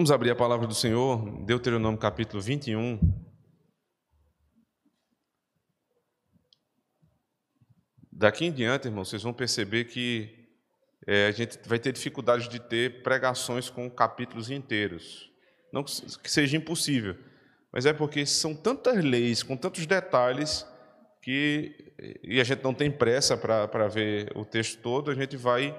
Vamos abrir a palavra do Senhor, Deuteronômio capítulo 21. Daqui em diante, irmãos, vocês vão perceber que é, a gente vai ter dificuldade de ter pregações com capítulos inteiros. Não que seja impossível, mas é porque são tantas leis, com tantos detalhes, que e a gente não tem pressa para ver o texto todo, a gente vai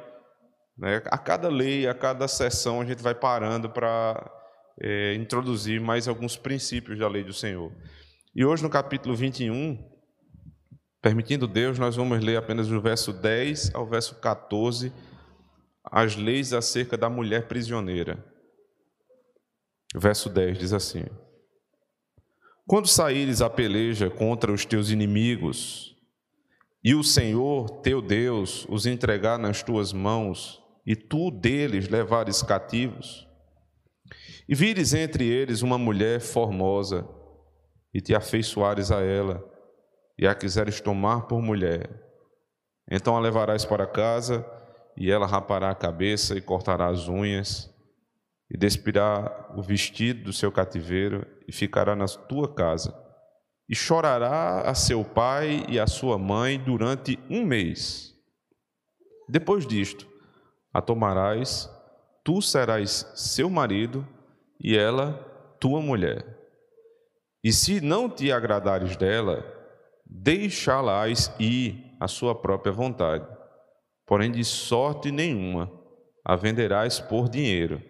né? A cada lei, a cada sessão, a gente vai parando para é, introduzir mais alguns princípios da lei do Senhor. E hoje, no capítulo 21, permitindo Deus, nós vamos ler apenas do verso 10 ao verso 14, as leis acerca da mulher prisioneira. O verso 10 diz assim: Quando saíres a peleja contra os teus inimigos, e o Senhor teu Deus os entregar nas tuas mãos, e tu deles levares cativos, e vires entre eles uma mulher formosa, e te afeiçoares a ela, e a quiseres tomar por mulher, então a levarás para casa, e ela rapará a cabeça e cortará as unhas, e despirá o vestido do seu cativeiro, e ficará na tua casa, e chorará a seu pai e a sua mãe durante um mês. Depois disto, a tomarás, tu serás seu marido e ela tua mulher. E se não te agradares dela, deixá-las ir à sua própria vontade. Porém, de sorte nenhuma a venderás por dinheiro,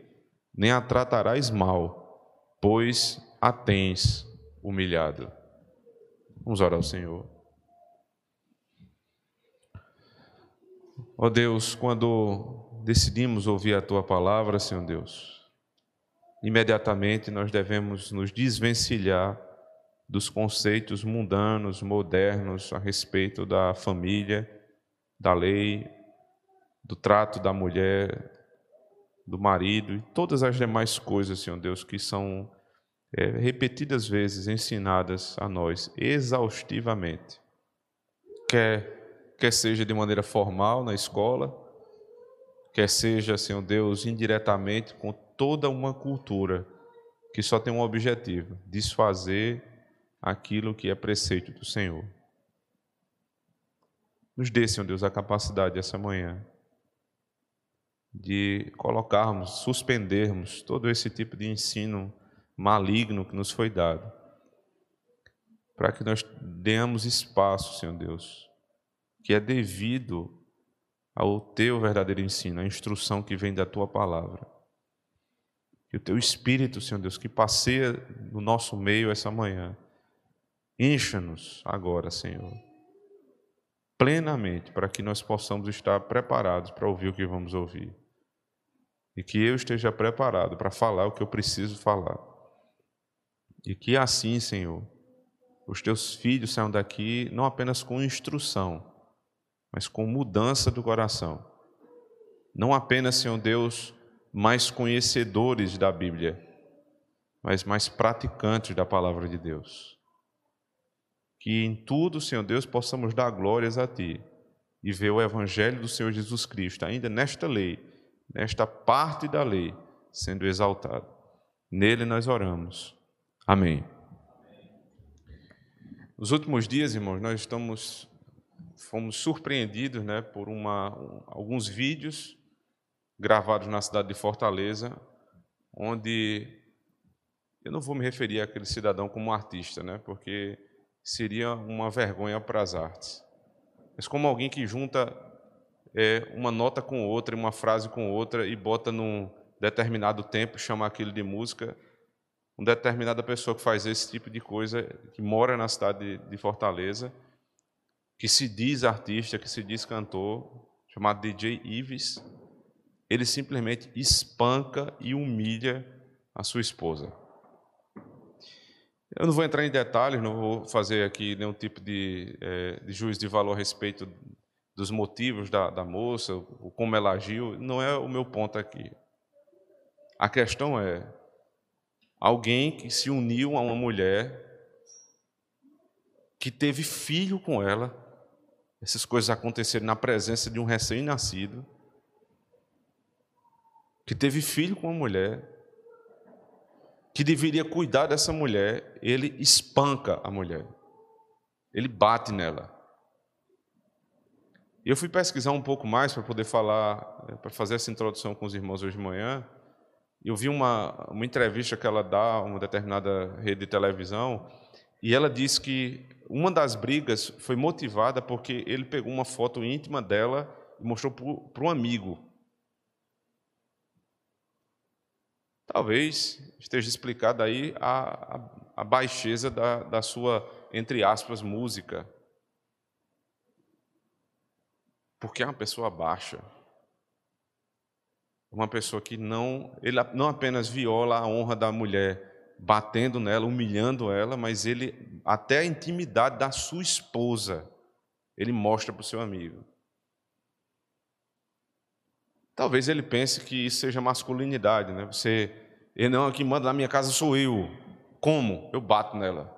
nem a tratarás mal, pois a tens humilhado. Vamos orar ao Senhor. Ó oh Deus, quando decidimos ouvir a tua palavra, Senhor Deus, imediatamente nós devemos nos desvencilhar dos conceitos mundanos, modernos a respeito da família, da lei, do trato da mulher, do marido e todas as demais coisas, Senhor Deus, que são é, repetidas vezes ensinadas a nós exaustivamente. Quer, quer seja de maneira formal na escola, quer seja, Senhor Deus, indiretamente com toda uma cultura que só tem um objetivo: desfazer aquilo que é preceito do Senhor. Nos dê, Senhor Deus, a capacidade essa manhã de colocarmos, suspendermos todo esse tipo de ensino maligno que nos foi dado, para que nós demos espaço, Senhor Deus, que é devido ao teu verdadeiro ensino, a instrução que vem da tua palavra. Que o teu Espírito, Senhor Deus, que passeia no nosso meio essa manhã, encha-nos agora, Senhor, plenamente, para que nós possamos estar preparados para ouvir o que vamos ouvir. E que eu esteja preparado para falar o que eu preciso falar. E que assim, Senhor, os teus filhos saiam daqui não apenas com instrução, mas com mudança do coração. Não apenas, Senhor Deus, mais conhecedores da Bíblia, mas mais praticantes da palavra de Deus. Que em tudo, Senhor Deus, possamos dar glórias a Ti e ver o Evangelho do Senhor Jesus Cristo, ainda nesta lei, nesta parte da lei, sendo exaltado. Nele nós oramos. Amém. Nos últimos dias, irmãos, nós estamos fomos surpreendidos né, por uma, alguns vídeos gravados na cidade de Fortaleza, onde eu não vou me referir àquele cidadão como artista, né, porque seria uma vergonha para as artes, mas como alguém que junta é, uma nota com outra, uma frase com outra e bota num determinado tempo, chama aquilo de música. Uma determinada pessoa que faz esse tipo de coisa, que mora na cidade de Fortaleza, que se diz artista, que se diz cantor, chamado DJ Ives, ele simplesmente espanca e humilha a sua esposa. Eu não vou entrar em detalhes, não vou fazer aqui nenhum tipo de, é, de juízo de valor a respeito dos motivos da, da moça, como ela agiu, não é o meu ponto aqui. A questão é alguém que se uniu a uma mulher que teve filho com ela essas coisas aconteceram na presença de um recém-nascido que teve filho com uma mulher que deveria cuidar dessa mulher, ele espanca a mulher. Ele bate nela. Eu fui pesquisar um pouco mais para poder falar, eh, para fazer essa introdução com os irmãos hoje de manhã. Eu vi uma, uma entrevista que ela dá a uma determinada rede de televisão, e ela diz que uma das brigas foi motivada porque ele pegou uma foto íntima dela e mostrou para um amigo. Talvez esteja explicada aí a, a, a baixeza da, da sua, entre aspas, música. Porque é uma pessoa baixa. Uma pessoa que não, ele não apenas viola a honra da mulher, batendo nela, humilhando ela, mas ele, até a intimidade da sua esposa, ele mostra para o seu amigo. Talvez ele pense que isso seja masculinidade, né? Você, ele não, aqui manda na minha casa sou eu. Como? Eu bato nela.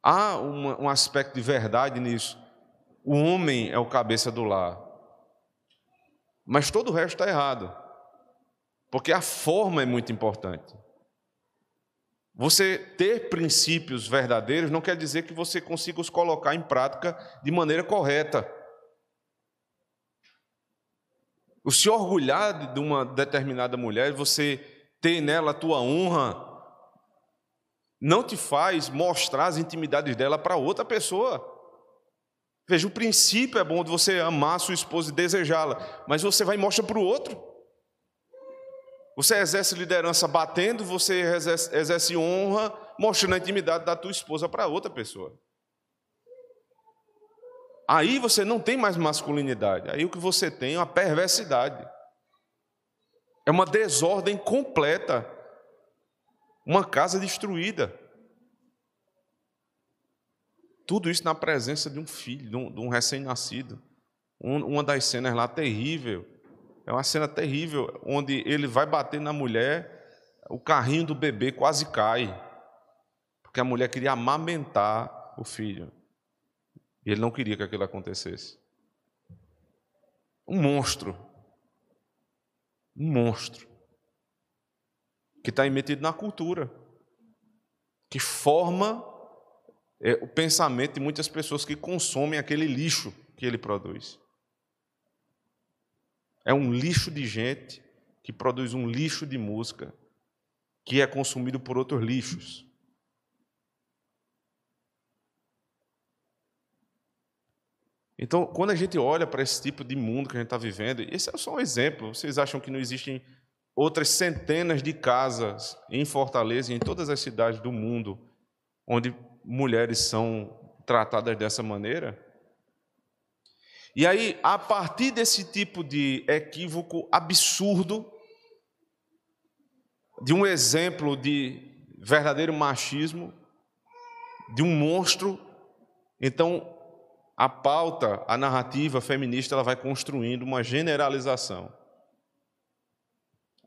Há um aspecto de verdade nisso. O homem é o cabeça do lar. Mas todo o resto está errado. Porque a forma é muito importante. Você ter princípios verdadeiros não quer dizer que você consiga os colocar em prática de maneira correta. O se orgulhar de uma determinada mulher, você ter nela a tua honra, não te faz mostrar as intimidades dela para outra pessoa. Veja, o princípio é bom de você amar a sua esposa e desejá-la, mas você vai e mostra para o outro. Você exerce liderança batendo, você exerce, exerce honra, mostrando a intimidade da tua esposa para outra pessoa. Aí você não tem mais masculinidade, aí o que você tem é uma perversidade. É uma desordem completa. Uma casa destruída. Tudo isso na presença de um filho, de um, um recém-nascido. Um, uma das cenas lá terrível. É uma cena terrível, onde ele vai bater na mulher, o carrinho do bebê quase cai. Porque a mulher queria amamentar o filho. E ele não queria que aquilo acontecesse. Um monstro. Um monstro. Que está emitido na cultura. Que forma é, o pensamento de muitas pessoas que consomem aquele lixo que ele produz. É um lixo de gente que produz um lixo de música que é consumido por outros lixos. Então, quando a gente olha para esse tipo de mundo que a gente está vivendo, esse é só um exemplo. Vocês acham que não existem outras centenas de casas em Fortaleza e em todas as cidades do mundo onde mulheres são tratadas dessa maneira? E aí, a partir desse tipo de equívoco absurdo, de um exemplo de verdadeiro machismo, de um monstro, então a pauta, a narrativa feminista, ela vai construindo uma generalização.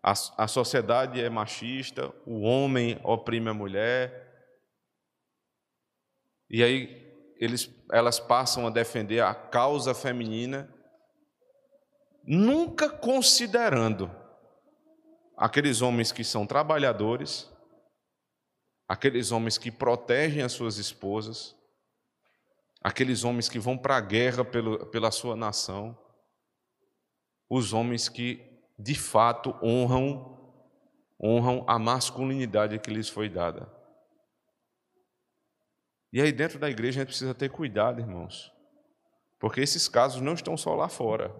A, a sociedade é machista, o homem oprime a mulher. E aí eles, elas passam a defender a causa feminina, nunca considerando aqueles homens que são trabalhadores, aqueles homens que protegem as suas esposas, aqueles homens que vão para a guerra pelo, pela sua nação, os homens que de fato honram honram a masculinidade que lhes foi dada. E aí dentro da igreja a gente precisa ter cuidado, irmãos, porque esses casos não estão só lá fora.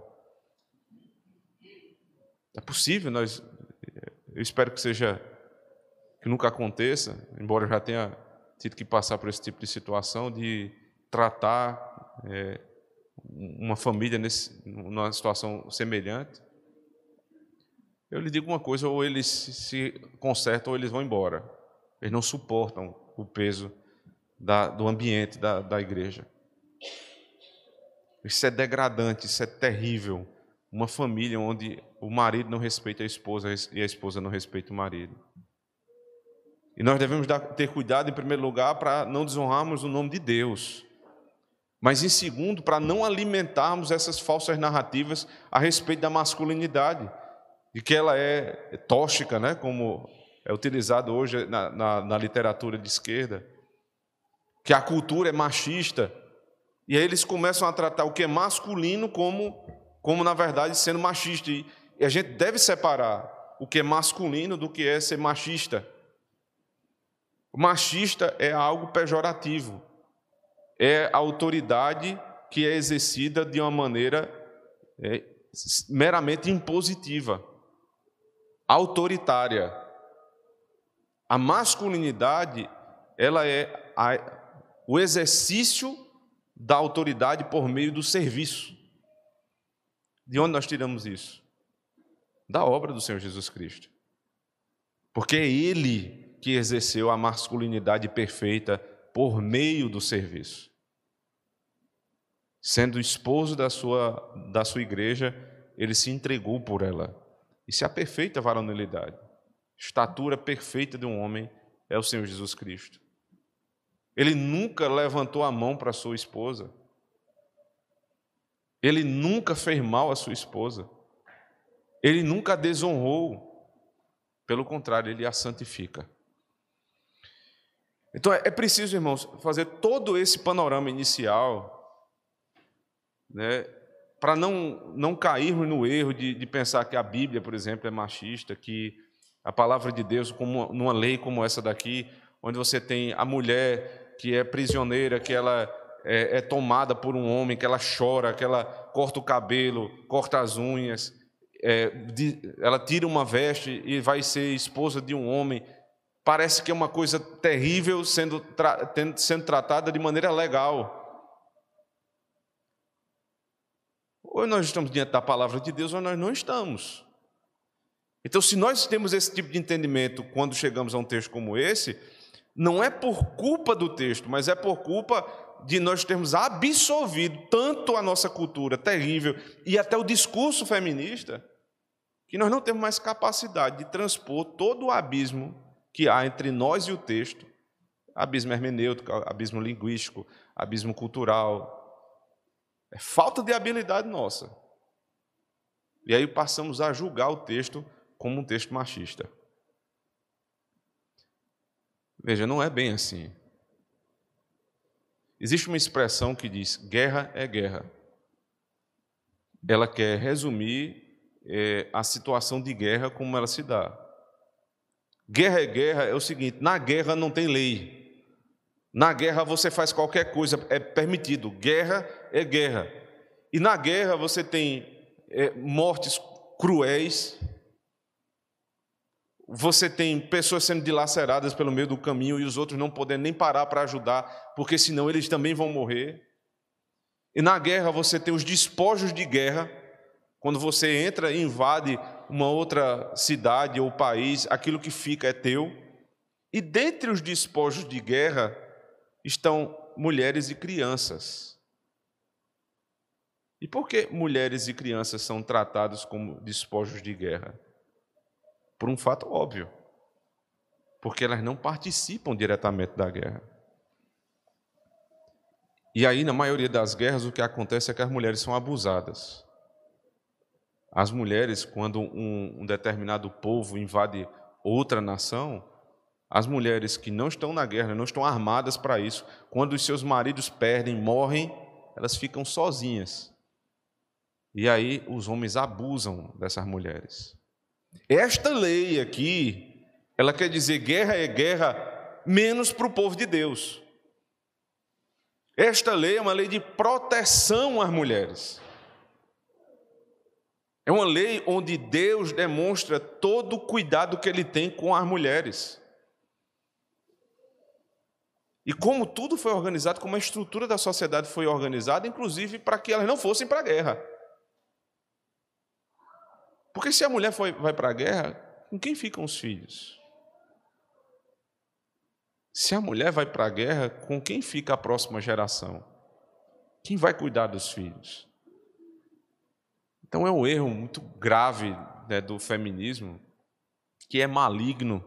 É possível nós, eu espero que seja que nunca aconteça, embora eu já tenha tido que passar por esse tipo de situação de tratar é, uma família nesse, numa situação semelhante, eu lhe digo uma coisa: ou eles se consertam ou eles vão embora. Eles não suportam o peso da, do ambiente da, da igreja. Isso é degradante, isso é terrível. Uma família onde o marido não respeita a esposa e a esposa não respeita o marido. E nós devemos dar, ter cuidado, em primeiro lugar, para não desonrarmos o nome de Deus. Mas, em segundo, para não alimentarmos essas falsas narrativas a respeito da masculinidade. de que ela é tóxica, né, como é utilizado hoje na, na, na literatura de esquerda, que a cultura é machista, e aí eles começam a tratar o que é masculino como, como na verdade, sendo machista. E a gente deve separar o que é masculino do que é ser machista. O machista é algo pejorativo, é a autoridade que é exercida de uma maneira é, meramente impositiva, autoritária. A masculinidade, ela é a, o exercício da autoridade por meio do serviço. De onde nós tiramos isso? Da obra do Senhor Jesus Cristo. Porque é Ele que exerceu a masculinidade perfeita por meio do serviço. Sendo esposo da sua, da sua igreja, ele se entregou por ela. Isso é a perfeita varonilidade. Estatura perfeita de um homem é o Senhor Jesus Cristo. Ele nunca levantou a mão para sua esposa. Ele nunca fez mal à sua esposa. Ele nunca a desonrou. Pelo contrário, ele a santifica. Então é preciso, irmãos, fazer todo esse panorama inicial, né, para não, não cairmos no erro de, de pensar que a Bíblia, por exemplo, é machista, que a palavra de Deus, como numa lei como essa daqui, onde você tem a mulher que é prisioneira, que ela é, é, tomada por um homem, que ela chora, que ela corta o cabelo, corta as unhas, é, de, ela tira uma veste e vai ser esposa de um homem. Parece que é uma coisa terrível sendo, tra, sendo tratada de maneira legal. Ou nós estamos diante da palavra de Deus, ou nós não estamos. Então, se nós temos esse tipo de entendimento quando chegamos a um texto como esse, não é por culpa do texto, mas é por culpa de nós termos absorvido tanto a nossa cultura terrível e até o discurso feminista, que nós não temos mais capacidade de transpor todo o abismo que há entre nós e o texto abismo hermenêutico, abismo linguístico, abismo cultural. É falta de habilidade nossa. E aí passamos a julgar o texto como um texto machista. Veja, não é bem assim. Existe uma expressão que diz: guerra é guerra. Ela quer resumir é, a situação de guerra como ela se dá. Guerra é guerra é o seguinte: na guerra não tem lei. Na guerra você faz qualquer coisa, é permitido. Guerra é guerra. E na guerra você tem é, mortes cruéis, você tem pessoas sendo dilaceradas pelo meio do caminho e os outros não podendo nem parar para ajudar, porque senão eles também vão morrer. E na guerra você tem os despojos de guerra, quando você entra e invade uma outra cidade ou país, aquilo que fica é teu. E dentre os despojos de guerra estão mulheres e crianças. E por que mulheres e crianças são tratados como despojos de guerra? Por um fato óbvio. Porque elas não participam diretamente da guerra. E aí, na maioria das guerras, o que acontece é que as mulheres são abusadas. As mulheres, quando um, um determinado povo invade outra nação, as mulheres que não estão na guerra, não estão armadas para isso, quando os seus maridos perdem, morrem, elas ficam sozinhas. E aí os homens abusam dessas mulheres. Esta lei aqui, ela quer dizer guerra é guerra, menos para o povo de Deus. Esta lei é uma lei de proteção às mulheres. É uma lei onde Deus demonstra todo o cuidado que Ele tem com as mulheres. E como tudo foi organizado, como a estrutura da sociedade foi organizada, inclusive para que elas não fossem para a guerra. Porque se a mulher foi, vai para a guerra, com quem ficam os filhos? Se a mulher vai para a guerra, com quem fica a próxima geração? Quem vai cuidar dos filhos? Então é um erro muito grave né, do feminismo, que é maligno,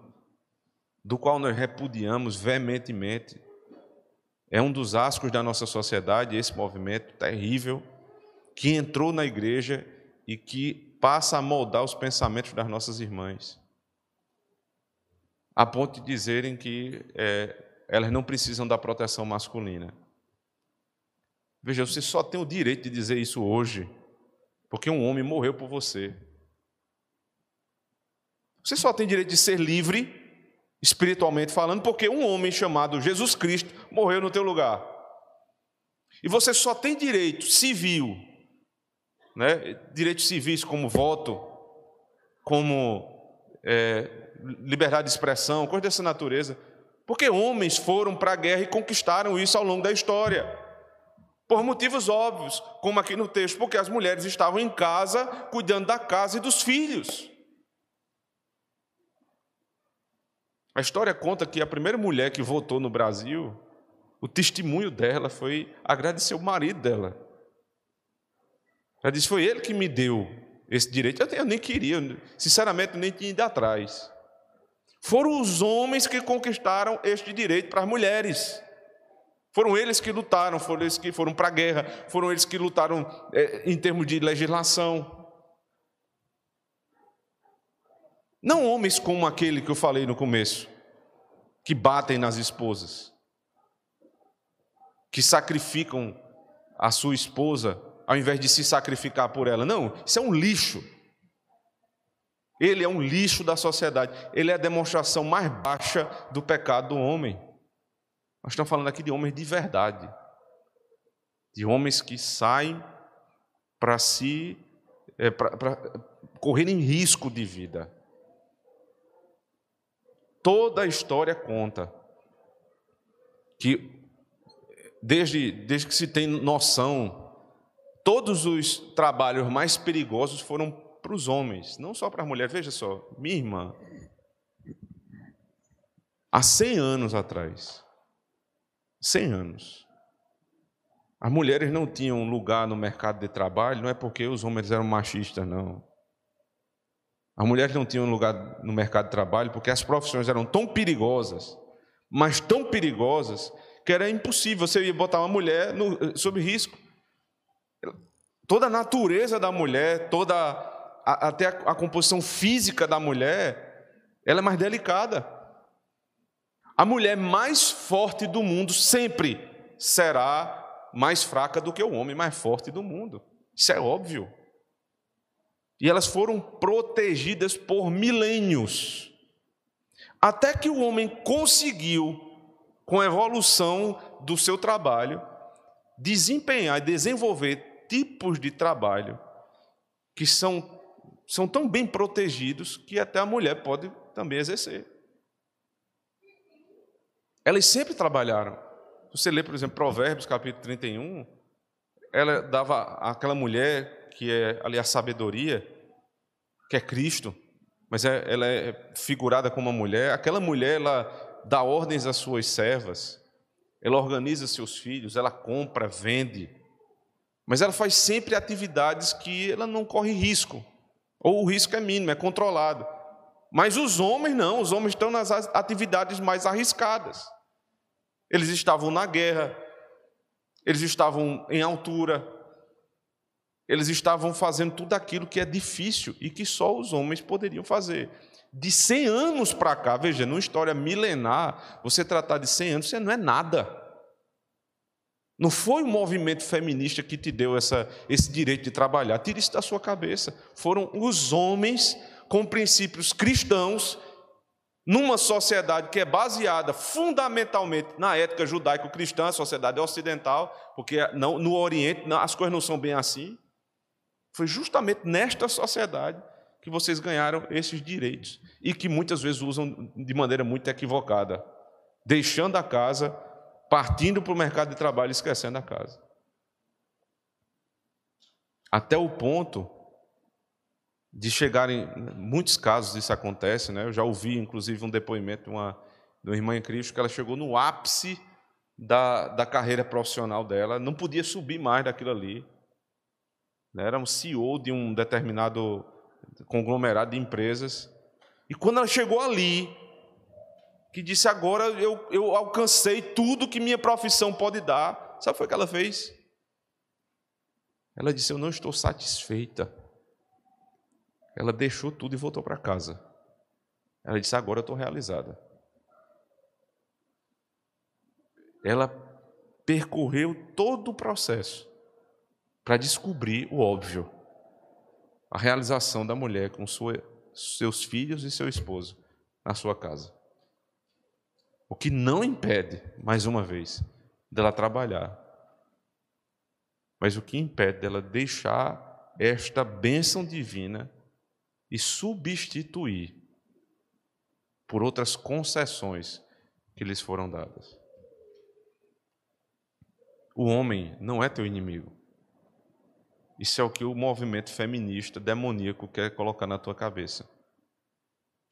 do qual nós repudiamos veementemente. É um dos ascos da nossa sociedade, esse movimento terrível, que entrou na igreja e que passa a moldar os pensamentos das nossas irmãs, a ponto de dizerem que é, elas não precisam da proteção masculina. Veja, você só tem o direito de dizer isso hoje, porque um homem morreu por você. Você só tem direito de ser livre, espiritualmente falando, porque um homem chamado Jesus Cristo morreu no teu lugar. E você só tem direito civil, né? direitos civis como voto, como é, liberdade de expressão, coisa dessa natureza, porque homens foram para a guerra e conquistaram isso ao longo da história. Por motivos óbvios, como aqui no texto, porque as mulheres estavam em casa cuidando da casa e dos filhos. A história conta que a primeira mulher que votou no Brasil, o testemunho dela foi agradecer o marido dela. Ela disse: Foi ele que me deu esse direito. Eu nem queria, sinceramente, nem tinha ido atrás. Foram os homens que conquistaram este direito para as mulheres. Foram eles que lutaram, foram eles que foram para a guerra, foram eles que lutaram é, em termos de legislação. Não homens como aquele que eu falei no começo, que batem nas esposas, que sacrificam a sua esposa ao invés de se sacrificar por ela. Não, isso é um lixo. Ele é um lixo da sociedade. Ele é a demonstração mais baixa do pecado do homem. Nós estamos falando aqui de homens de verdade. De homens que saem para si, é, correrem risco de vida. Toda a história conta que, desde, desde que se tem noção, todos os trabalhos mais perigosos foram para os homens, não só para as mulheres. Veja só, minha irmã, há 100 anos atrás, 100 anos, as mulheres não tinham lugar no mercado de trabalho, não é porque os homens eram machistas, não. As mulheres não tinham lugar no mercado de trabalho porque as profissões eram tão perigosas, mas tão perigosas, que era impossível você botar uma mulher no, sob risco. Toda a natureza da mulher, toda a, até a, a composição física da mulher, ela é mais delicada. A mulher mais forte do mundo sempre será mais fraca do que o homem mais forte do mundo. Isso é óbvio. E elas foram protegidas por milênios. Até que o homem conseguiu, com a evolução do seu trabalho, desempenhar e desenvolver tipos de trabalho que são são tão bem protegidos que até a mulher pode também exercer. Elas sempre trabalharam. Você lê, por exemplo, Provérbios, capítulo 31, ela dava àquela mulher que é ali a sabedoria, que é Cristo, mas é, ela é figurada como uma mulher, aquela mulher ela dá ordens às suas servas, ela organiza seus filhos, ela compra, vende, mas ela faz sempre atividades que ela não corre risco. Ou o risco é mínimo, é controlado. Mas os homens não, os homens estão nas atividades mais arriscadas. Eles estavam na guerra, eles estavam em altura, eles estavam fazendo tudo aquilo que é difícil e que só os homens poderiam fazer. De 100 anos para cá, veja, numa história milenar, você tratar de 100 anos, você não é nada. Não foi o movimento feminista que te deu essa, esse direito de trabalhar. Tire isso da sua cabeça. Foram os homens com princípios cristãos, numa sociedade que é baseada fundamentalmente na ética judaico-cristã, a sociedade ocidental, porque não, no Oriente não, as coisas não são bem assim. Foi justamente nesta sociedade que vocês ganharam esses direitos e que muitas vezes usam de maneira muito equivocada, deixando a casa partindo para o mercado de trabalho e esquecendo a casa. Até o ponto de chegarem, muitos casos isso acontece, né? Eu já ouvi, inclusive, um depoimento de uma, de uma irmã em Cristo que ela chegou no ápice da, da carreira profissional dela, não podia subir mais daquilo ali. Né? Era um CEO de um determinado conglomerado de empresas. E quando ela chegou ali, que disse: Agora eu, eu alcancei tudo que minha profissão pode dar. Sabe o que ela fez? Ela disse: Eu não estou satisfeita. ela deixou tudo e voltou para casa. Ela disse: Agora eu estou realizada. Ela percorreu todo o processo para descobrir o óbvio a realização da mulher com sua, seus filhos e seu esposo na sua casa. O que não impede, mais uma vez, dela trabalhar, mas o que impede dela deixar esta bênção divina e substituir por outras concessões que lhes foram dadas. O homem não é teu inimigo. Isso é o que o movimento feminista demoníaco quer colocar na tua cabeça.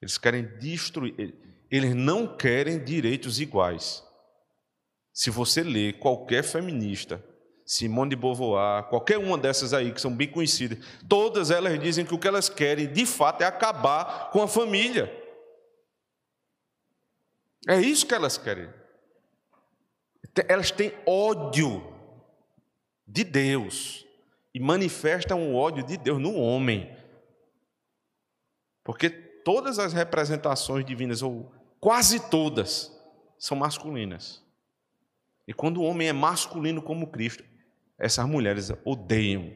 Eles querem destruir, eles não querem direitos iguais. Se você lê qualquer feminista, Simone de Beauvoir, qualquer uma dessas aí que são bem conhecidas, todas elas dizem que o que elas querem, de fato, é acabar com a família. É isso que elas querem. Elas têm ódio de Deus e manifestam o ódio de Deus no homem. Porque todas as representações divinas, ou quase todas, são masculinas. E quando o homem é masculino como Cristo, essas mulheres odeiam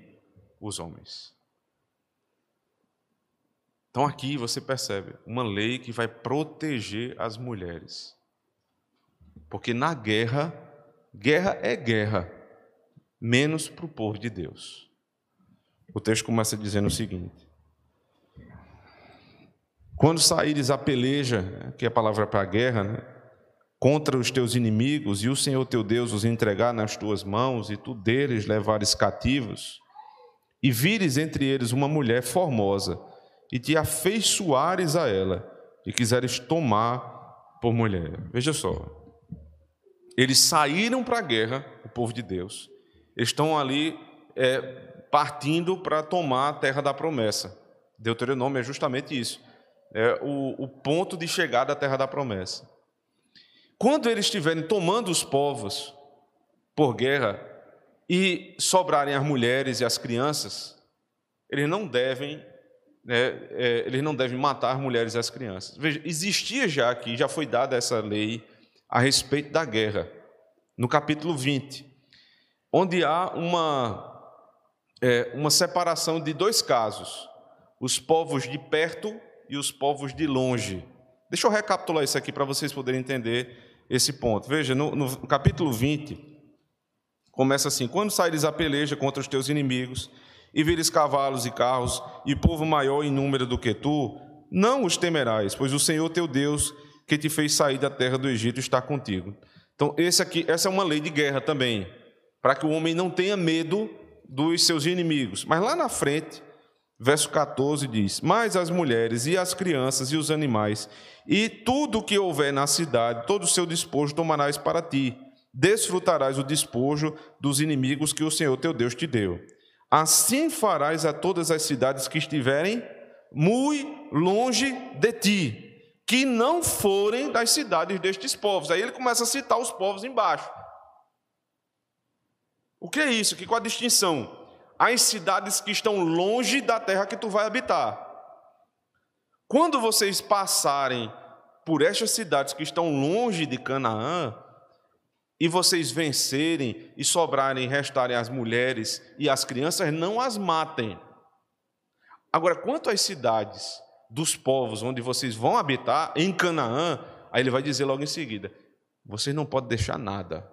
os homens. Então aqui você percebe uma lei que vai proteger as mulheres. Porque na guerra, guerra é guerra, menos para o povo de Deus. O texto começa dizendo o seguinte: Quando saíres a peleja, que é a palavra para a guerra, né? contra os teus inimigos, e o Senhor teu Deus os entregar nas tuas mãos, e tu deles levares cativos, e vires entre eles uma mulher formosa, e te afeiçoares a ela, e quiseres tomar por mulher. Veja só, eles saíram para a guerra, o povo de Deus, estão ali é, partindo para tomar a terra da promessa. Deuteronômio é justamente isso, é o, o ponto de chegada à terra da promessa. Quando eles estiverem tomando os povos por guerra e sobrarem as mulheres e as crianças, eles não devem, né, é, eles não devem matar as mulheres e as crianças. Veja, existia já aqui, já foi dada essa lei a respeito da guerra, no capítulo 20, onde há uma, é, uma separação de dois casos: os povos de perto e os povos de longe. Deixa eu recapitular isso aqui para vocês poderem entender esse ponto. Veja, no, no capítulo 20, começa assim: Quando saíres a peleja contra os teus inimigos, e vires cavalos e carros, e povo maior em número do que tu, não os temerás, pois o Senhor teu Deus, que te fez sair da terra do Egito, está contigo. Então, esse aqui, essa é uma lei de guerra também, para que o homem não tenha medo dos seus inimigos. Mas lá na frente, verso 14 diz: Mas as mulheres e as crianças e os animais e tudo o que houver na cidade, todo o seu despojo tomarás para ti. Desfrutarás o despojo dos inimigos que o Senhor teu Deus te deu. Assim farás a todas as cidades que estiverem muito longe de ti, que não forem das cidades destes povos. Aí ele começa a citar os povos embaixo. O que é isso? Que qual a distinção? As cidades que estão longe da terra que tu vai habitar. Quando vocês passarem por estas cidades que estão longe de Canaã, e vocês vencerem e sobrarem, restarem as mulheres e as crianças, não as matem. Agora, quanto às cidades dos povos onde vocês vão habitar, em Canaã, aí ele vai dizer logo em seguida: vocês não podem deixar nada.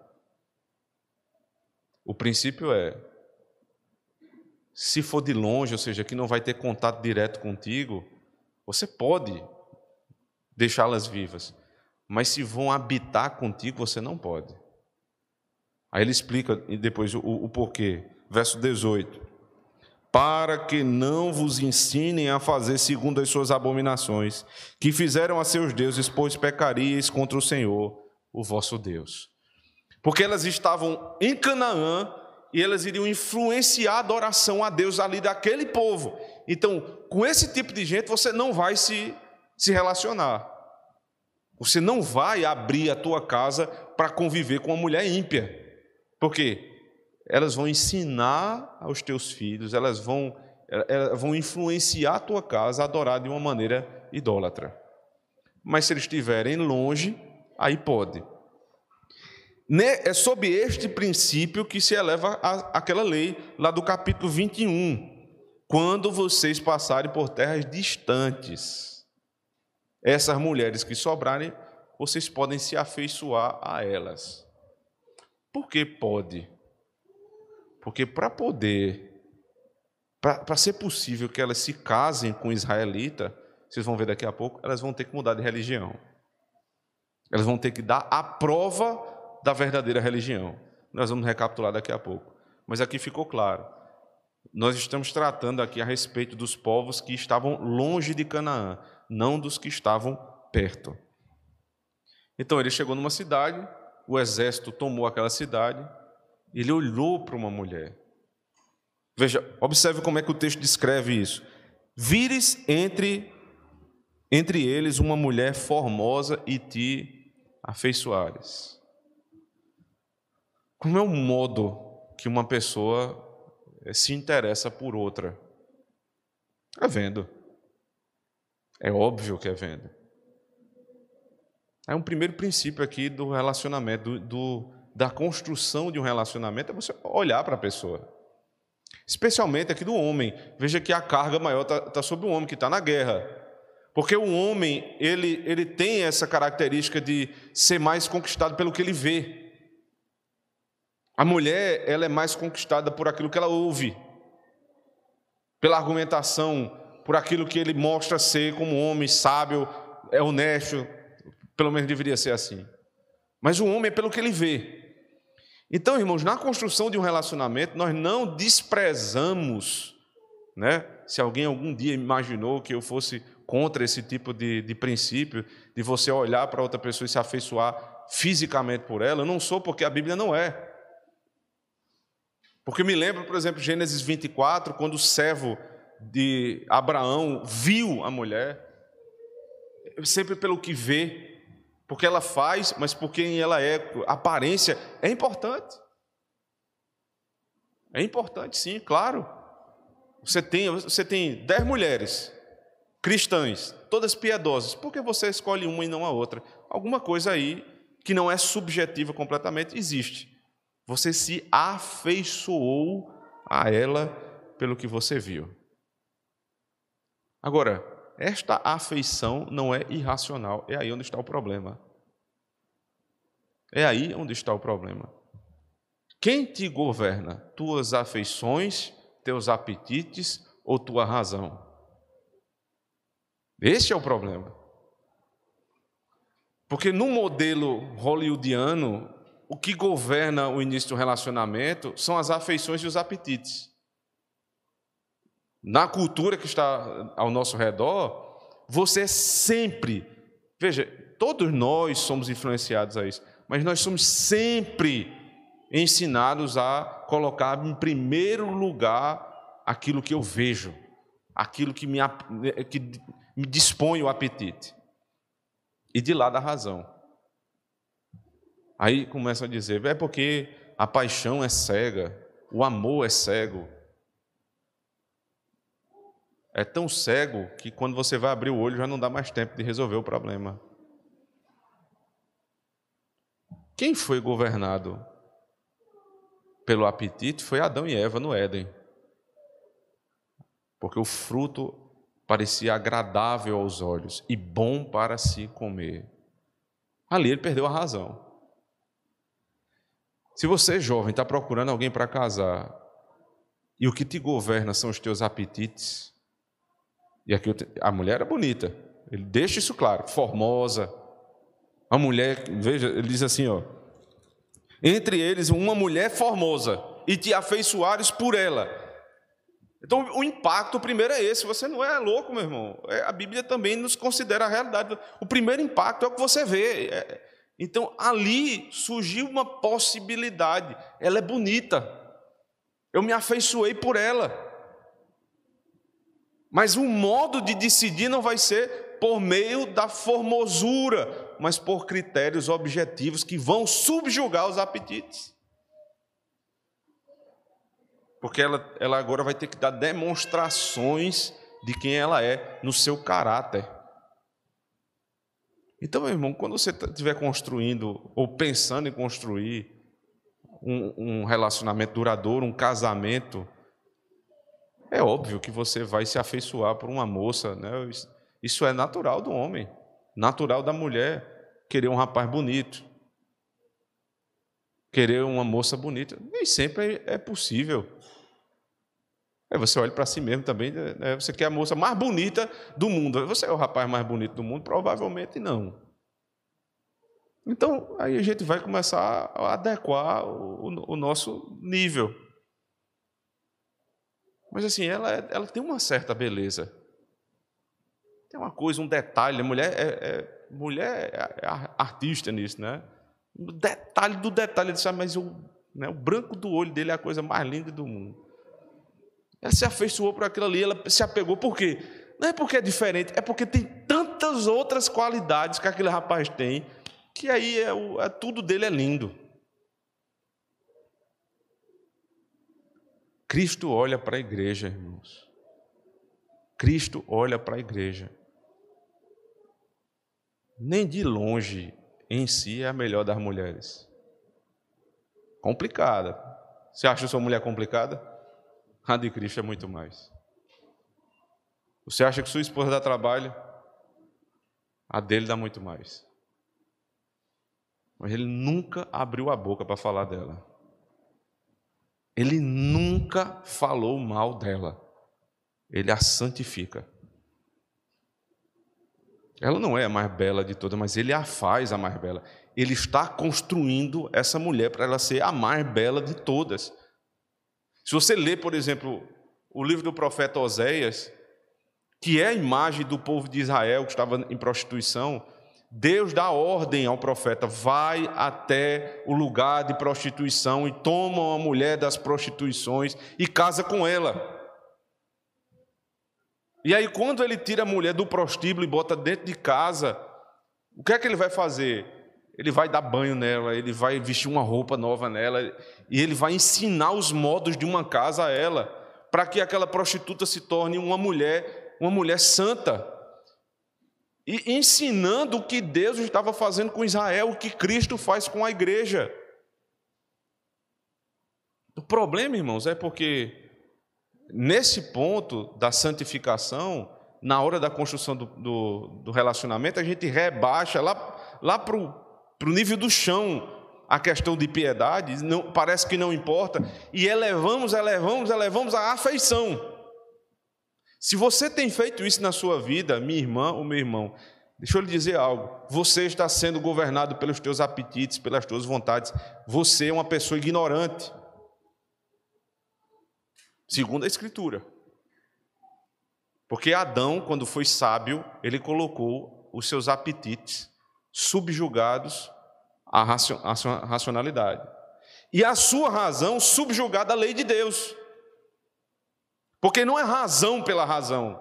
O princípio é: se for de longe, ou seja, que não vai ter contato direto contigo, você pode deixá-las vivas, mas se vão habitar contigo, você não pode. Aí ele explica depois o, o porquê. Verso 18: Para que não vos ensinem a fazer segundo as suas abominações, que fizeram a seus deuses, pois pecaríeis contra o Senhor, o vosso Deus. Porque elas estavam em Canaã e elas iriam influenciar a adoração a Deus ali daquele povo. Então, com esse tipo de gente, você não vai se, se relacionar. Você não vai abrir a tua casa para conviver com uma mulher ímpia. Por quê? Elas vão ensinar aos teus filhos, elas vão elas vão influenciar a tua casa a adorar de uma maneira idólatra. Mas se eles estiverem longe, aí pode. É sob este princípio que se eleva aquela lei lá do capítulo 21. Quando vocês passarem por terras distantes, essas mulheres que sobrarem, vocês podem se afeiçoar a elas. Por que pode? Porque para poder, para ser possível que elas se casem com israelita, vocês vão ver daqui a pouco, elas vão ter que mudar de religião. Elas vão ter que dar a prova da verdadeira religião. Nós vamos recapitular daqui a pouco. Mas aqui ficou claro. Nós estamos tratando aqui a respeito dos povos que estavam longe de Canaã, não dos que estavam perto. Então ele chegou numa cidade, o exército tomou aquela cidade, ele olhou para uma mulher. Veja, observe como é que o texto descreve isso. Vires entre entre eles uma mulher formosa e te afeiçoares. Como é o modo que uma pessoa eh, se interessa por outra? É vendo. É óbvio que é vendo. É um primeiro princípio aqui do relacionamento, do, do da construção de um relacionamento, é você olhar para a pessoa. Especialmente aqui do homem. Veja que a carga maior está tá sobre o homem que está na guerra. Porque o homem, ele, ele tem essa característica de ser mais conquistado pelo que ele vê. A mulher, ela é mais conquistada por aquilo que ela ouve, pela argumentação, por aquilo que ele mostra ser como homem sábio, é honesto, pelo menos deveria ser assim. Mas o homem é pelo que ele vê. Então, irmãos, na construção de um relacionamento, nós não desprezamos, né? Se alguém algum dia imaginou que eu fosse contra esse tipo de, de princípio, de você olhar para outra pessoa e se afeiçoar fisicamente por ela, eu não sou porque a Bíblia não é. Porque me lembro, por exemplo, Gênesis 24, quando o servo de Abraão viu a mulher, sempre pelo que vê, porque ela faz, mas por quem ela é, aparência é importante. É importante, sim, claro. Você tem, você tem dez mulheres cristãs, todas piedosas, por que você escolhe uma e não a outra? Alguma coisa aí que não é subjetiva completamente existe. Você se afeiçoou a ela pelo que você viu. Agora, esta afeição não é irracional, é aí onde está o problema. É aí onde está o problema. Quem te governa? Tuas afeições, teus apetites ou tua razão? Esse é o problema. Porque no modelo hollywoodiano, o que governa o início do relacionamento são as afeições e os apetites. Na cultura que está ao nosso redor, você sempre, veja, todos nós somos influenciados a isso, mas nós somos sempre ensinados a colocar em primeiro lugar aquilo que eu vejo, aquilo que me, que me dispõe o apetite. E de lá da razão. Aí começam a dizer, é porque a paixão é cega, o amor é cego. É tão cego que quando você vai abrir o olho já não dá mais tempo de resolver o problema. Quem foi governado pelo apetite foi Adão e Eva no Éden. Porque o fruto parecia agradável aos olhos e bom para se comer. Ali ele perdeu a razão. Se você, jovem, está procurando alguém para casar e o que te governa são os teus apetites, e aqui a mulher é bonita, ele deixa isso claro, formosa. A mulher, veja, ele diz assim, ó, entre eles uma mulher formosa e te afeiçoares por ela então, o impacto primeiro é esse. Você não é louco, meu irmão. É, a Bíblia também nos considera a realidade. O primeiro impacto é o que você vê. É, então, ali surgiu uma possibilidade. Ela é bonita. Eu me afeiçoei por ela. Mas o modo de decidir não vai ser por meio da formosura, mas por critérios objetivos que vão subjugar os apetites. Porque ela, ela agora vai ter que dar demonstrações de quem ela é no seu caráter. Então, meu irmão, quando você estiver construindo ou pensando em construir um, um relacionamento duradouro, um casamento, é óbvio que você vai se afeiçoar por uma moça, né? Isso é natural do homem, natural da mulher querer um rapaz bonito, querer uma moça bonita. Nem sempre é possível. Aí você olha para si mesmo também, né? você quer a moça mais bonita do mundo. Você é o rapaz mais bonito do mundo? Provavelmente não. Então, aí a gente vai começar a adequar o, o nosso nível. Mas assim, ela, é, ela tem uma certa beleza. Tem uma coisa, um detalhe. A mulher é, é mulher é, é artista nisso, né? O detalhe do detalhe. Ele ah, mas o, né, o branco do olho dele é a coisa mais linda do mundo. Ela se afeiçoou por aquilo ali, ela se apegou. Por quê? Não é porque é diferente, é porque tem tantas outras qualidades que aquele rapaz tem, que aí é, é tudo dele é lindo. Cristo olha para a igreja, irmãos. Cristo olha para a igreja. Nem de longe em si é a melhor das mulheres. Complicada. Você acha sua mulher complicada? A de Cristo é muito mais. Você acha que sua esposa dá trabalho? A dele dá muito mais. Mas ele nunca abriu a boca para falar dela. Ele nunca falou mal dela. Ele a santifica. Ela não é a mais bela de todas, mas ele a faz a mais bela. Ele está construindo essa mulher para ela ser a mais bela de todas. Se você ler, por exemplo, o livro do profeta Oséias, que é a imagem do povo de Israel que estava em prostituição, Deus dá ordem ao profeta: vai até o lugar de prostituição e toma uma mulher das prostituições e casa com ela. E aí, quando ele tira a mulher do prostíbulo e bota dentro de casa, o que é que ele vai fazer? Ele vai dar banho nela, ele vai vestir uma roupa nova nela, e ele vai ensinar os modos de uma casa a ela, para que aquela prostituta se torne uma mulher, uma mulher santa. E ensinando o que Deus estava fazendo com Israel, o que Cristo faz com a igreja. O problema, irmãos, é porque nesse ponto da santificação, na hora da construção do, do, do relacionamento, a gente rebaixa lá, lá para o nível do chão a questão de piedade, não, parece que não importa, e elevamos, elevamos, elevamos a afeição. Se você tem feito isso na sua vida, minha irmã ou meu irmão, deixa eu lhe dizer algo. Você está sendo governado pelos teus apetites, pelas tuas vontades. Você é uma pessoa ignorante segundo a Escritura. Porque Adão, quando foi sábio, ele colocou os seus apetites subjugados à racionalidade. E a sua razão subjugada à lei de Deus. Porque não é razão pela razão.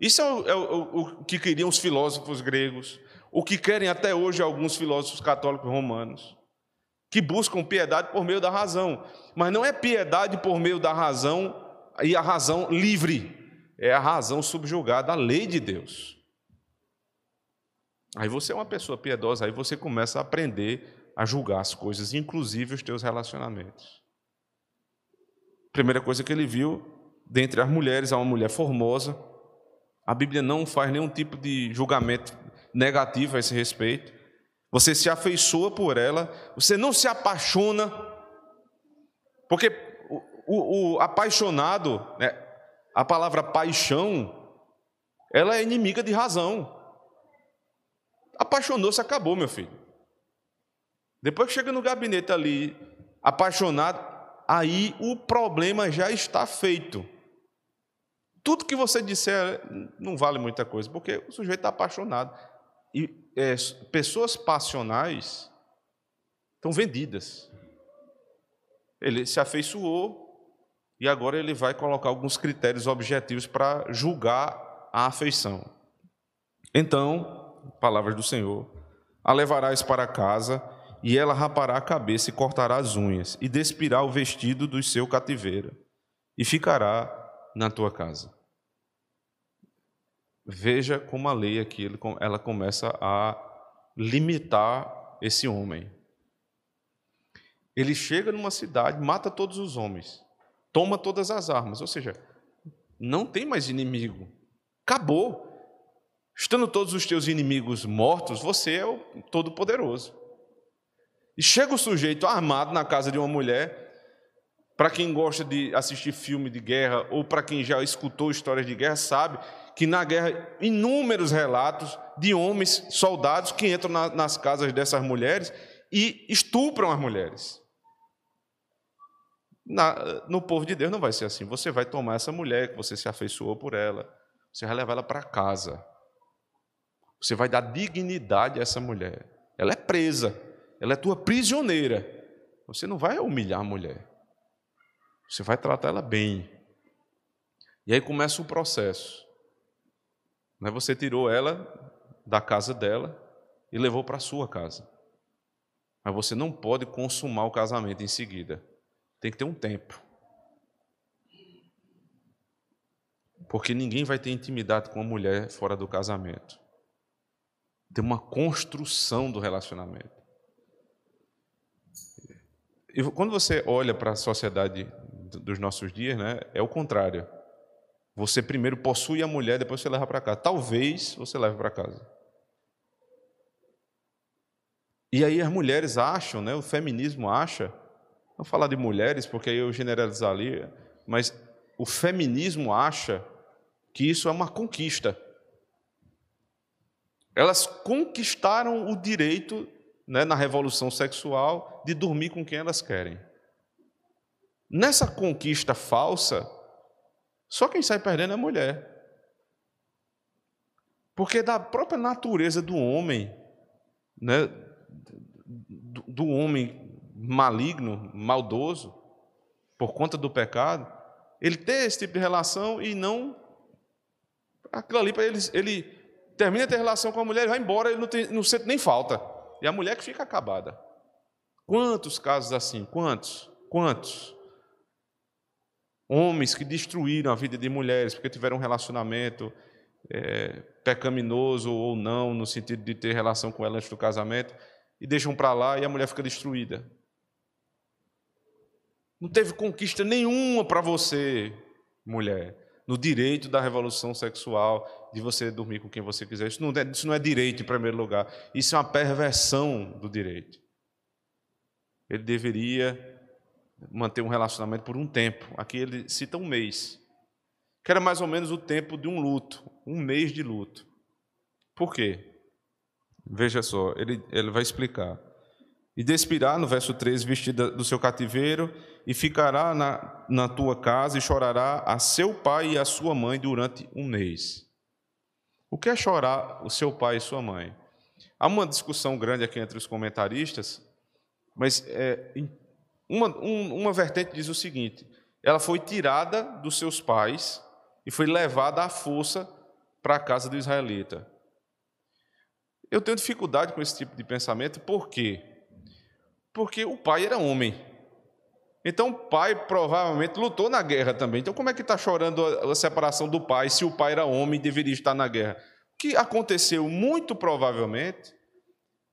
Isso é o, é o, o que queriam os filósofos gregos, o que querem até hoje alguns filósofos católicos romanos que buscam piedade por meio da razão. Mas não é piedade por meio da razão e a razão livre é a razão subjugada à lei de Deus. Aí você é uma pessoa piedosa, aí você começa a aprender a julgar as coisas, inclusive os teus relacionamentos. Primeira coisa que ele viu, dentre as mulheres, há uma mulher formosa. A Bíblia não faz nenhum tipo de julgamento negativo a esse respeito. Você se afeiçoa por ela, você não se apaixona, porque o, o apaixonado, né, a palavra paixão, ela é inimiga de razão. Apaixonou-se, acabou, meu filho. Depois que chega no gabinete ali, apaixonado, aí o problema já está feito. Tudo que você disser não vale muita coisa, porque o sujeito está apaixonado. E é, pessoas passionais estão vendidas. Ele se afeiçoou, e agora ele vai colocar alguns critérios objetivos para julgar a afeição. Então, palavras do Senhor: a levarás para casa, e ela rapará a cabeça e cortará as unhas, e despirá o vestido do seu cativeiro. e ficará na tua casa. Veja como a lei aqui ela começa a limitar esse homem. Ele chega numa cidade, mata todos os homens, toma todas as armas, ou seja, não tem mais inimigo. Acabou. Estando todos os teus inimigos mortos, você é o todo-poderoso. E chega o sujeito armado na casa de uma mulher. Para quem gosta de assistir filme de guerra ou para quem já escutou histórias de guerra, sabe que na guerra inúmeros relatos de homens, soldados que entram na, nas casas dessas mulheres e estupram as mulheres. Na, no povo de Deus não vai ser assim. Você vai tomar essa mulher que você se afeiçoou por ela, você vai levar ela para casa. Você vai dar dignidade a essa mulher. Ela é presa, ela é tua prisioneira. Você não vai humilhar a mulher. Você vai tratar ela bem. E aí começa o processo. Você tirou ela da casa dela e levou para a sua casa. Mas você não pode consumar o casamento em seguida. Tem que ter um tempo. Porque ninguém vai ter intimidade com uma mulher fora do casamento. Tem uma construção do relacionamento. E quando você olha para a sociedade dos nossos dias, né, é o contrário. Você primeiro possui a mulher, depois você leva para casa. Talvez você leve para casa. E aí as mulheres acham, né, o feminismo acha não falar de mulheres, porque aí eu generalizaria, mas o feminismo acha que isso é uma conquista. Elas conquistaram o direito, né, na revolução sexual, de dormir com quem elas querem. Nessa conquista falsa, só quem sai perdendo é a mulher. Porque da própria natureza do homem, né, do, homem maligno, maldoso, por conta do pecado, ele ter esse tipo de relação e não. Aquilo ali para ele, ele termina de ter relação com a mulher, vai embora, ele não, tem, não sente nem falta. E a mulher que fica acabada. Quantos casos assim? Quantos? Quantos? Homens que destruíram a vida de mulheres porque tiveram um relacionamento é, pecaminoso ou não, no sentido de ter relação com ela antes do casamento, e deixam para lá e a mulher fica destruída. Não teve conquista nenhuma para você, mulher, no direito da revolução sexual, de você dormir com quem você quiser. Isso não é, isso não é direito, em primeiro lugar. Isso é uma perversão do direito. Ele deveria manter um relacionamento por um tempo. Aqui ele cita um mês, que era mais ou menos o tempo de um luto, um mês de luto. Por quê? Veja só, ele, ele vai explicar. E despirá, no verso 13, vestida do seu cativeiro, e ficará na, na tua casa e chorará a seu pai e a sua mãe durante um mês. O que é chorar o seu pai e sua mãe? Há uma discussão grande aqui entre os comentaristas, mas é, uma, um, uma vertente diz o seguinte: ela foi tirada dos seus pais e foi levada à força para a casa do israelita. Eu tenho dificuldade com esse tipo de pensamento, por quê? Porque o pai era homem. Então o pai provavelmente lutou na guerra também. Então como é que está chorando a, separação do pai se o pai era homem e deveria estar na guerra? O que aconteceu muito provavelmente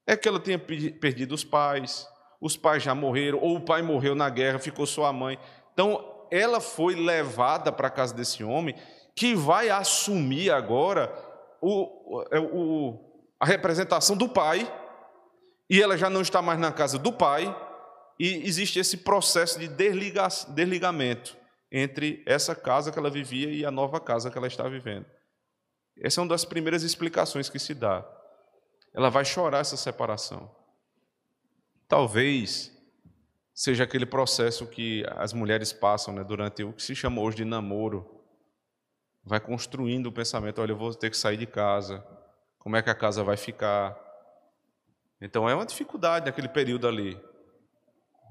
é que ela tenha perdido os pais, os pais já morreram, ou o pai morreu na guerra, ficou só a mãe. Então ela foi levada para a casa desse homem que vai assumir agora o, o, o a representação do pai e ela já não está mais na casa do pai, e existe esse processo de desliga desligamento entre essa casa que ela vivia e a nova casa que ela está vivendo. Essa é uma das primeiras explicações que se dá. Ela vai chorar essa separação. Talvez seja aquele processo que as mulheres passam né, durante o que se chama hoje de namoro. Vai construindo o pensamento: olha, eu vou ter que sair de casa, como é que a casa vai ficar, então é uma dificuldade naquele período ali.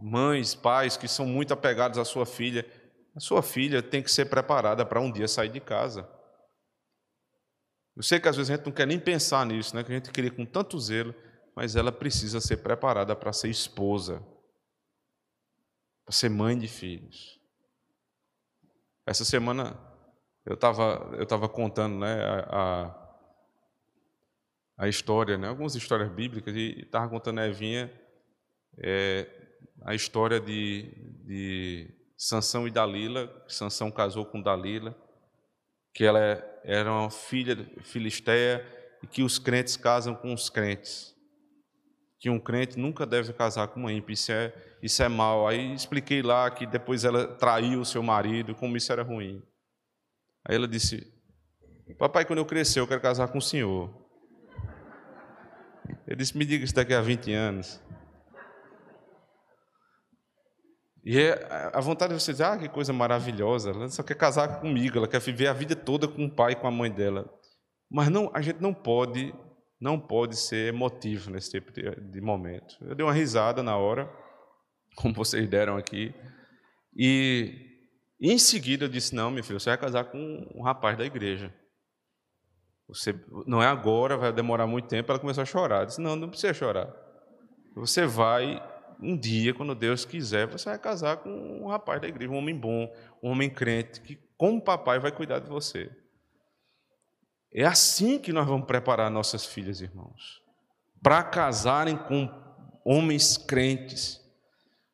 Mães, pais que são muito apegados à sua filha, a sua filha tem que ser preparada para um dia sair de casa. Eu sei que às vezes a gente não quer nem pensar nisso, né? que a gente queria com tanto zelo, mas ela precisa ser preparada para ser esposa, para ser mãe de filhos. Essa semana eu estava eu tava contando né, a, a, história, né, algumas histórias bíblicas, e estava contando a Evinha é, a história de, de Sansão e Dalila. Sansão casou com Dalila, que ela era uma filha filisteia e que os crentes casam com os crentes. Que um crente nunca deve casar com uma ímpia, isso é, isso é mal. Aí expliquei lá que depois ela traiu o seu marido, como isso era ruim. Aí ela disse: Papai, quando eu crescer, eu quero casar com o senhor. Ele disse: Me diga isso daqui a 20 anos. E é a vontade de você dizer, ah, que coisa maravilhosa, ela só quer casar comigo, ela quer viver a vida toda com o pai e com a mãe dela. Mas não, a gente não pode, não pode ser emotivo nesse tipo de, de momento. Eu dei uma risada na hora, como vocês deram aqui, e, em seguida eu disse, não, meu filho, você vai casar com um rapaz da igreja. Você, não é agora, vai demorar muito tempo. Ela começou a chorar. Eu disse, não, não precisa chorar. Você vai um dia, quando Deus quiser, você vai casar com um rapaz da igreja, um homem bom, um homem crente, que, como papai, vai cuidar de você. É assim que nós vamos preparar nossas filhas, irmãos, para casarem com homens crentes,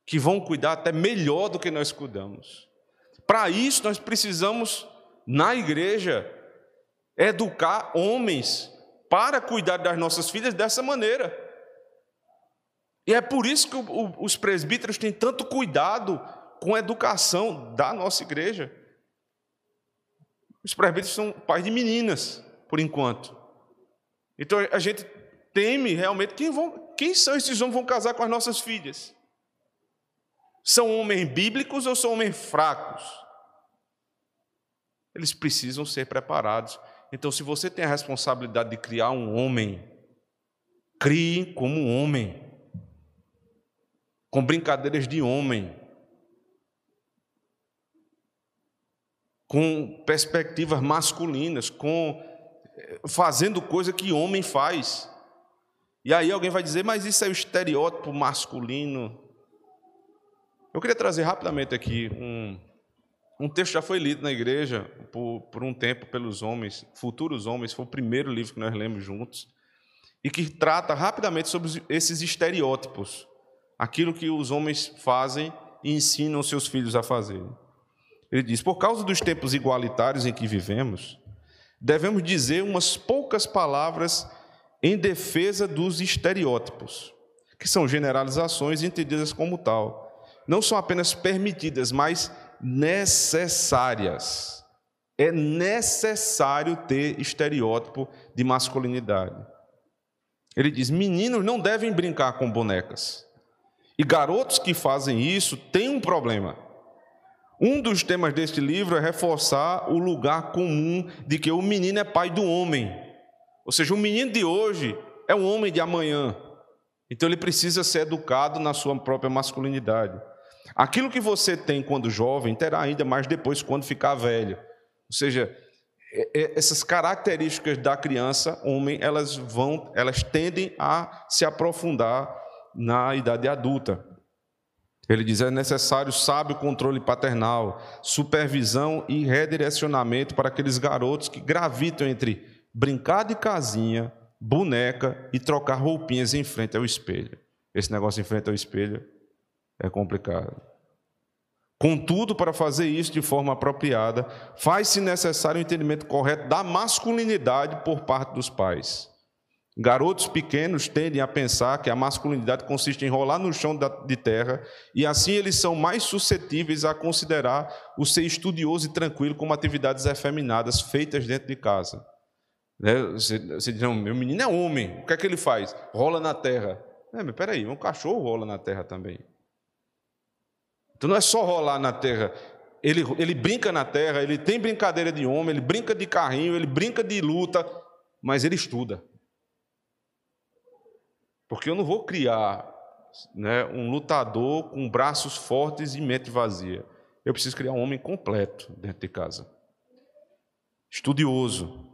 que vão cuidar até melhor do que nós cuidamos. Para isso, nós precisamos, na igreja, educar homens para cuidar das nossas filhas dessa maneira. E é por isso que os presbíteros têm tanto cuidado com a educação da nossa igreja. Os presbíteros são pais de meninas, por enquanto. Então a gente teme realmente quem, vão, quem são esses homens que vão casar com as nossas filhas. São homens bíblicos ou são homens fracos? Eles precisam ser preparados. Então, se você tem a responsabilidade de criar um homem, crie como um homem com brincadeiras de homem, com perspectivas masculinas, com eh, fazendo coisa que homem faz. E aí alguém vai dizer, mas isso é o estereótipo masculino. Eu queria trazer rapidamente aqui um, um texto já foi lido na igreja por, por um tempo pelos homens, futuros homens, foi o primeiro livro que nós lemos juntos, e que trata rapidamente sobre esses estereótipos aquilo que os homens fazem e ensinam seus filhos a fazer. Ele diz: por causa dos tempos igualitários em que vivemos, devemos dizer umas poucas palavras em defesa dos estereótipos, que são generalizações entendidas como tal. Não são apenas permitidas, mas necessárias. É necessário ter estereótipo de masculinidade. Ele diz: meninos não devem brincar com bonecas. E garotos que fazem isso têm um problema. Um dos temas deste livro é reforçar o lugar comum de que o menino é pai do homem. Ou seja, o menino de hoje é o homem de amanhã. Então ele precisa ser educado na sua própria masculinidade. Aquilo que você tem quando jovem, terá ainda mais depois quando ficar velho. Ou seja, é, é, essas características da criança homem, elas vão, elas tendem a se aprofundar na idade adulta. Ele diz: é necessário sábio controle paternal, supervisão e redirecionamento para aqueles garotos que gravitam entre brincar de casinha, boneca e trocar roupinhas em frente ao espelho. Esse negócio em frente ao espelho é complicado. Contudo, para fazer isso de forma apropriada, faz-se necessário o entendimento correto da masculinidade por parte dos pais. Garotos pequenos tendem a pensar que a masculinidade consiste em rolar no chão de terra e assim eles são mais suscetíveis a considerar o ser estudioso e tranquilo como atividades efeminadas feitas dentro de casa. Né? Você, diz, meu menino é homem, o que é que ele faz? Rola na terra. É, mas peraí, um cachorro rola na terra também. Então não é só rolar na terra, ele, ele brinca na terra, ele tem brincadeira de homem, ele brinca de carrinho, ele brinca de luta, mas ele estuda. Porque eu não vou criar né, um lutador com braços fortes e mente vazia. Eu preciso criar um homem completo dentro de casa. Estudioso.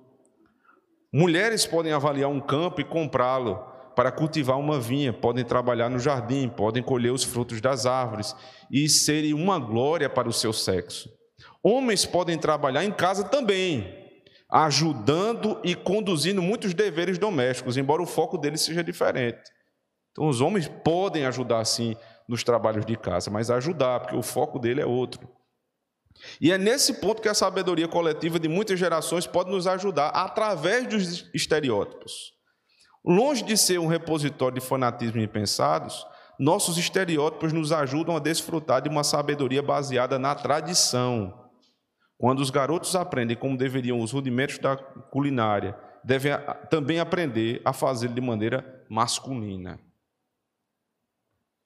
Mulheres podem avaliar um campo e comprá-lo para cultivar uma vinha, podem trabalhar no jardim, podem colher os frutos das árvores e serem uma glória para o seu sexo. Homens podem trabalhar em casa também, ajudando e conduzindo muitos deveres domésticos, embora o foco deles seja diferente. Então, os homens podem ajudar sim nos trabalhos de casa, mas ajudar, porque o foco dele é outro. E é nesse ponto que a sabedoria coletiva de muitas gerações pode nos ajudar através dos estereótipos. Longe de ser um repositório de fanatismo impensados, nossos estereótipos nos ajudam a desfrutar de uma sabedoria baseada na tradição. Quando os garotos aprendem como deveriam os rudimentos da culinária, devem também aprender a fazer de maneira masculina.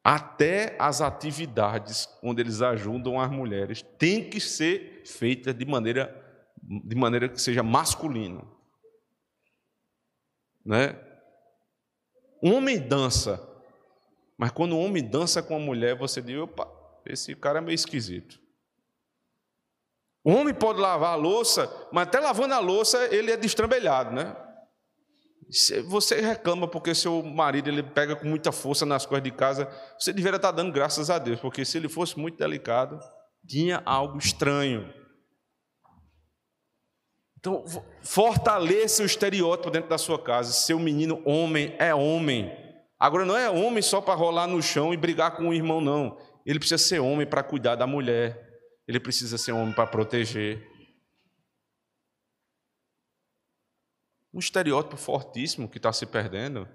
Até as atividades onde eles ajudam as mulheres têm que ser feitas de maneira, de maneira que seja masculino. Né? Um homem dança, mas quando um homem dança com uma mulher, você diz: opa, esse cara é meio esquisito. O homem pode lavar a louça, mas até lavando a louça ele é destrambelhado, né? Você reclama porque seu marido ele pega com muita força nas coisas de casa, você deveria estar dando graças a Deus, porque se ele fosse muito delicado, tinha algo estranho. Então, fortaleça o estereótipo dentro da sua casa. Seu menino homem é homem. Agora, não é homem só para rolar no chão e brigar com o irmão, não. Ele precisa ser homem para cuidar da mulher. Ele precisa ser homem para proteger. Um estereótipo fortíssimo que está se perdendo.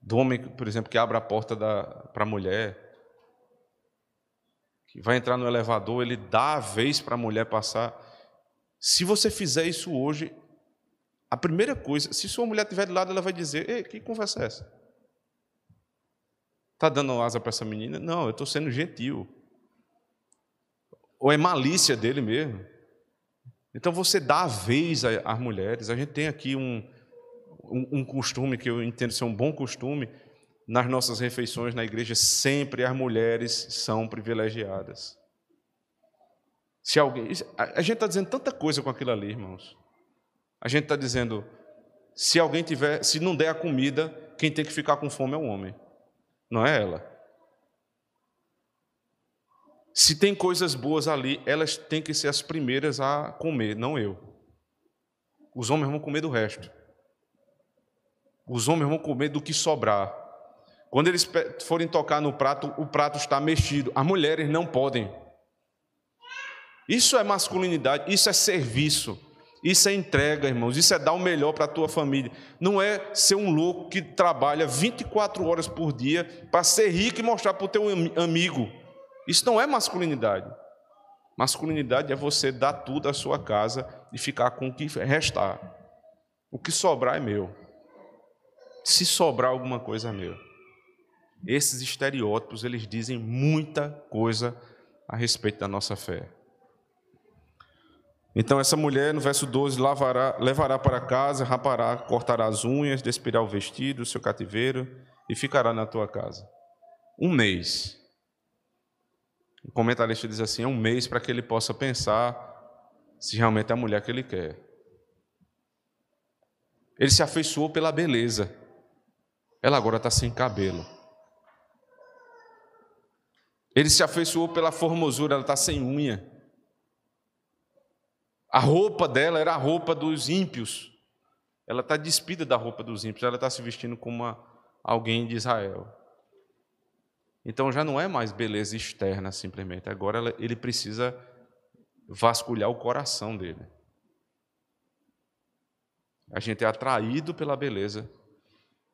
Do homem, por exemplo, que abre a porta para a mulher. Que vai entrar no elevador, ele dá a vez para a mulher passar. Se você fizer isso hoje, a primeira coisa, se sua mulher estiver de lado, ela vai dizer: Ei, que conversa é essa? Está dando asa para essa menina? Não, eu estou sendo gentil. Ou é malícia dele mesmo. Então você dá a vez às mulheres. A gente tem aqui um, um, um, costume que eu entendo ser um bom costume. Nas nossas refeições na igreja, sempre as mulheres são privilegiadas. Se alguém, a gente está dizendo tanta coisa com aquilo ali, irmãos. A gente está dizendo, se alguém tiver, se não der a comida, quem tem que ficar com fome é o homem, não é ela. Se tem coisas boas ali, elas têm que ser as primeiras a comer, não eu. Os homens vão comer do resto. Os homens vão comer do que sobrar. Quando eles forem tocar no prato, o prato está mexido. As mulheres não podem. Isso é masculinidade, isso é serviço, isso é entrega, irmãos, isso é dar o melhor para a tua família. Não é ser um louco que trabalha 24 horas por dia para ser rico e mostrar para o teu amigo. Isso não é masculinidade. Masculinidade é você dar tudo à sua casa e ficar com o que restar. O que sobrar é meu. Se sobrar alguma coisa é meu. Esses estereótipos, eles dizem muita coisa a respeito da nossa fé. Então essa mulher, no verso 12, lavará, levará para casa, rapará, cortará as unhas, despirá o vestido, o seu cativeiro e ficará na tua casa. Um mês. O comentarista diz assim: é um mês para que ele possa pensar se realmente é a mulher que ele quer. Ele se afeiçoou pela beleza. Ela agora está sem cabelo. Ele se afeiçoou pela formosura, ela está sem unha. A roupa dela era a roupa dos ímpios. Ela está despida da roupa dos ímpios, ela está se vestindo como uma, alguém de Israel. Então já não é mais beleza externa simplesmente, agora ele precisa vasculhar o coração dele. A gente é atraído pela beleza,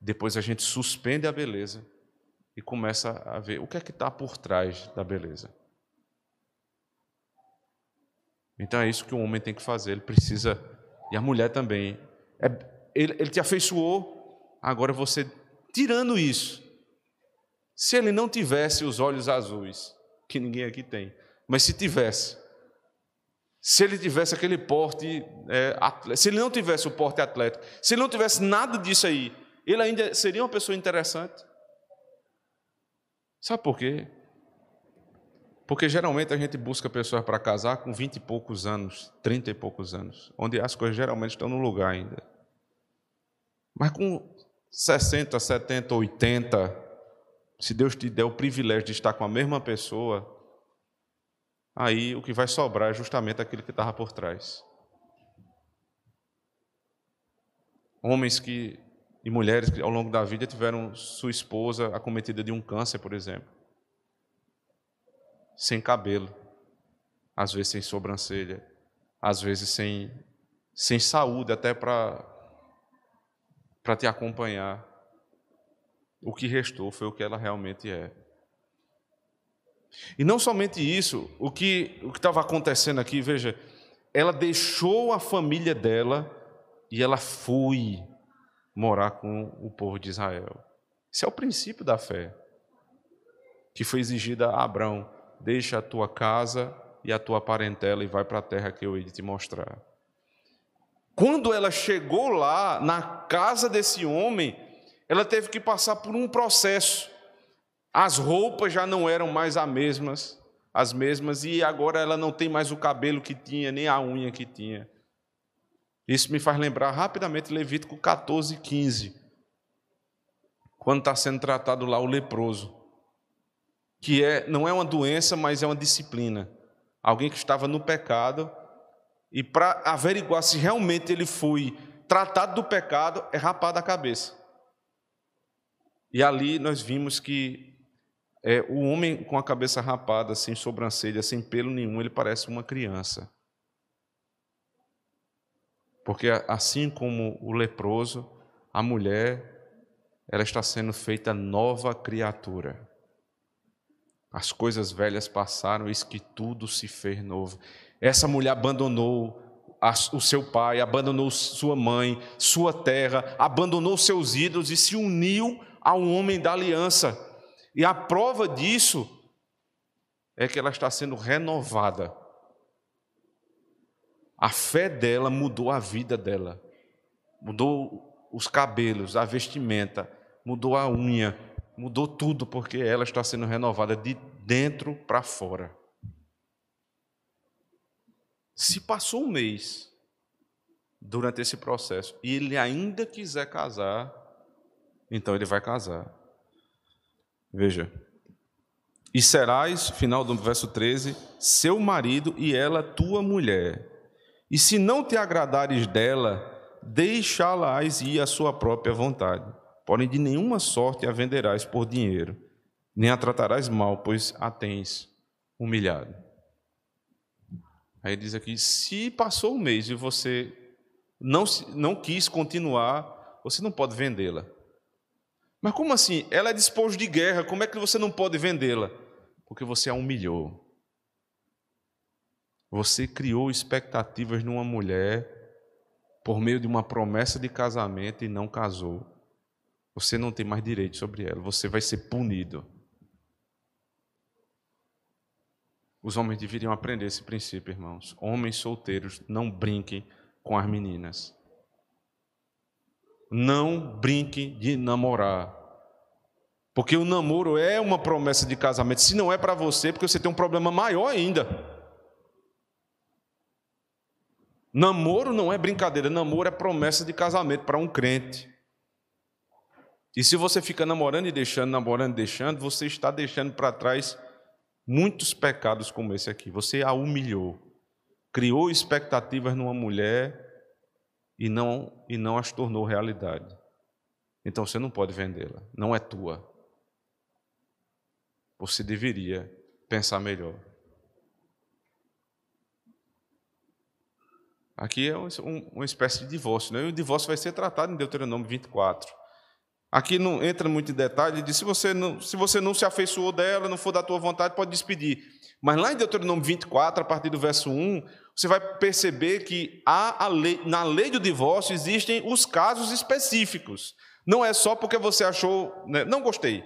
depois a gente suspende a beleza e começa a ver o que é que está por trás da beleza. Então é isso que o homem tem que fazer, ele precisa, e a mulher também. É, ele, ele te afeiçoou, agora você, tirando isso, se ele não tivesse os olhos azuis, que ninguém aqui tem, mas se tivesse, se ele tivesse aquele porte, é, se ele não tivesse o porte atlético, se ele não tivesse nada disso aí, ele ainda seria uma pessoa interessante. Sabe por quê? Porque geralmente a gente busca pessoas para casar com vinte e poucos anos, trinta e poucos anos, onde as coisas geralmente estão no lugar ainda. Mas com 60, 70, 80, se Deus te der o privilégio de estar com a mesma pessoa, aí o que vai sobrar é justamente aquilo que estava por trás. Homens que e mulheres que ao longo da vida tiveram sua esposa acometida de um câncer, por exemplo, sem cabelo, às vezes sem sobrancelha, às vezes sem, sem saúde até para te acompanhar. O que restou foi o que ela realmente é. E não somente isso, o que o estava acontecendo aqui, veja, ela deixou a família dela e ela foi morar com o povo de Israel. Esse é o princípio da fé que foi exigida a Abraão: deixa a tua casa e a tua parentela e vai para a terra que eu hei de te mostrar. Quando ela chegou lá, na casa desse homem, ela teve que passar por um processo. As roupas já não eram mais as mesmas, as mesmas, e agora ela não tem mais o cabelo que tinha, nem a unha que tinha. Isso me faz lembrar rapidamente Levítico 14, 15, quando está sendo tratado lá o leproso, que é, não é uma doença, mas é uma disciplina. Alguém que estava no pecado, e para averiguar se realmente ele foi tratado do pecado, é rapado a cabeça. E ali nós vimos que é, o homem com a cabeça rapada, sem sobrancelha, sem pelo nenhum, ele parece uma criança. Porque assim como o leproso, a mulher, ela está sendo feita nova criatura. As coisas velhas passaram, eis que tudo se fez novo. Essa mulher abandonou o seu pai, abandonou sua mãe, sua terra, abandonou seus ídolos e se uniu ao homem da aliança. E a prova disso é que ela está sendo renovada a fé dela mudou a vida dela. Mudou os cabelos, a vestimenta, mudou a unha, mudou tudo porque ela está sendo renovada de dentro para fora. Se passou um mês durante esse processo e ele ainda quiser casar, então ele vai casar. Veja. E serás, final do verso 13, seu marido e ela tua mulher. E se não te agradares dela, deixá-la-ás ir à sua própria vontade. Porém, de nenhuma sorte a venderás por dinheiro, nem a tratarás mal, pois a tens humilhado. Aí diz aqui: se passou um mês e você não, não quis continuar, você não pode vendê-la. Mas como assim? Ela é disposto de guerra, como é que você não pode vendê-la? Porque você a humilhou. Você criou expectativas numa mulher por meio de uma promessa de casamento e não casou. Você não tem mais direito sobre ela, você vai ser punido. Os homens deveriam aprender esse princípio, irmãos. Homens solteiros, não brinquem com as meninas. Não brinquem de namorar. Porque o namoro é uma promessa de casamento. Se não é para você, porque você tem um problema maior ainda. Namoro não é brincadeira, namoro é promessa de casamento para um crente. E se você fica namorando e deixando, namorando e deixando, você está deixando para trás muitos pecados como esse aqui. Você a humilhou, criou expectativas numa mulher e não e não as tornou realidade. Então você não pode vendê-la, não é tua. Você deveria pensar melhor. Aqui é um, uma espécie de divórcio, né? e o divórcio vai ser tratado em Deuteronômio 24. Aqui não entra muito em detalhe, diz, se você, não, se você não se afeiçoou dela, não for da tua vontade, pode despedir. Mas lá em Deuteronômio 24, a partir do verso 1, você vai perceber que lei, na lei do divórcio existem os casos específicos. Não é só porque você achou, né, não gostei.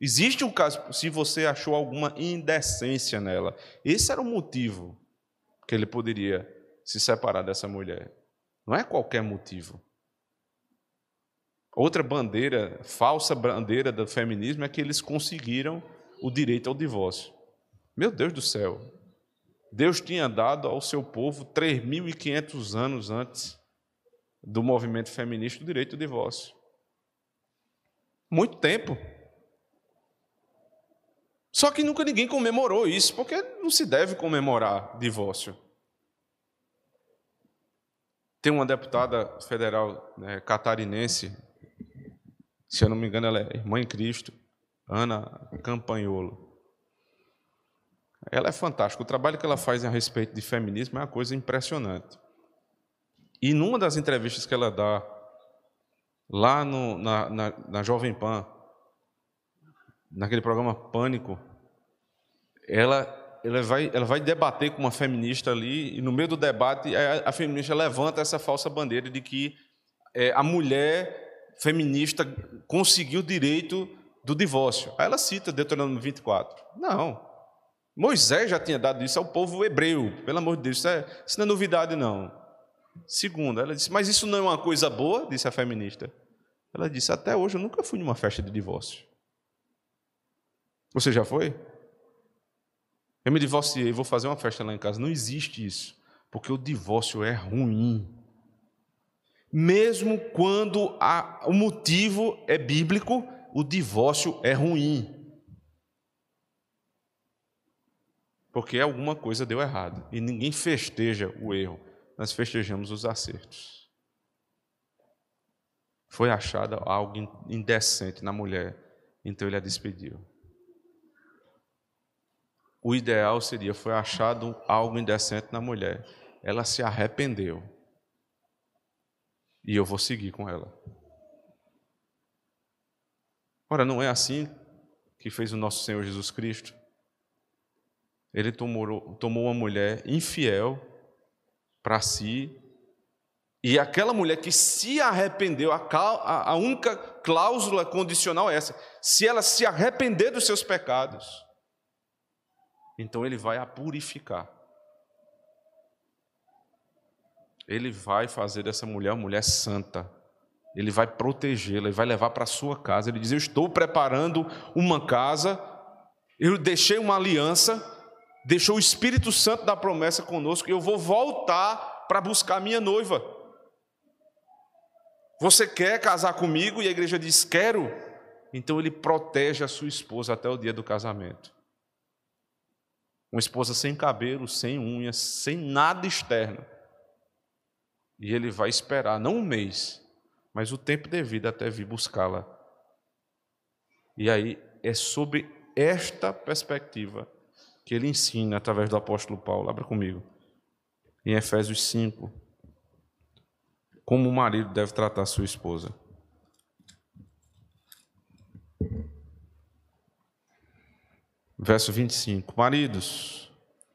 Existe um caso, se você achou alguma indecência nela. Esse era o motivo que ele poderia se separar dessa mulher. Não é qualquer motivo. Outra bandeira, falsa bandeira do feminismo é que eles conseguiram o direito ao divórcio. Meu Deus do céu. Deus tinha dado ao seu povo 3.500 anos antes do movimento feminista o direito ao divórcio. Muito tempo. Só que nunca ninguém comemorou isso, porque não se deve comemorar divórcio. Tem uma deputada federal né, catarinense, se eu não me engano, ela é irmã em Cristo, Ana Campanholo. Ela é fantástica. O trabalho que ela faz a respeito de feminismo é uma coisa impressionante. E numa das entrevistas que ela dá lá no, na, na, na Jovem Pan, naquele programa Pânico, ela ela vai, ela vai debater com uma feminista ali, e no meio do debate, a, a feminista levanta essa falsa bandeira de que é, a mulher feminista conseguiu o direito do divórcio. Aí ela cita Deuteronômio 24. Não. Moisés já tinha dado isso ao povo hebreu, pelo amor de Deus, isso, é, isso não é novidade, não. Segunda, ela disse, mas isso não é uma coisa boa, disse a feminista. Ela disse, até hoje eu nunca fui numa festa de divórcio. Você já foi? Eu me divorciei, vou fazer uma festa lá em casa. Não existe isso, porque o divórcio é ruim. Mesmo quando a, o motivo é bíblico, o divórcio é ruim. Porque alguma coisa deu errado. E ninguém festeja o erro, nós festejamos os acertos. Foi achado algo indecente na mulher, então ele a despediu. O ideal seria: foi achado algo indecente na mulher, ela se arrependeu. E eu vou seguir com ela. Ora, não é assim que fez o nosso Senhor Jesus Cristo? Ele tomou, tomou uma mulher infiel para si, e aquela mulher que se arrependeu, a, a, única cláusula condicional é essa: se ela se arrepender dos seus pecados, então ele vai a purificar. Ele vai fazer dessa mulher uma mulher santa. Ele vai protegê-la, ele vai levar para sua casa. Ele diz: Eu estou preparando uma casa, eu deixei uma aliança, deixou o Espírito Santo da promessa conosco, e eu vou voltar para buscar minha noiva. Você quer casar comigo? E a igreja diz: Quero. Então ele protege a sua esposa até o dia do casamento. Uma esposa sem cabelo, sem unhas, sem nada externo. E ele vai esperar, não um mês, mas o tempo devido até vir buscá-la. E aí é sobre esta perspectiva que ele ensina através do apóstolo Paulo. Abra comigo. Em Efésios 5. Como o marido deve tratar sua esposa. Verso 25: Maridos,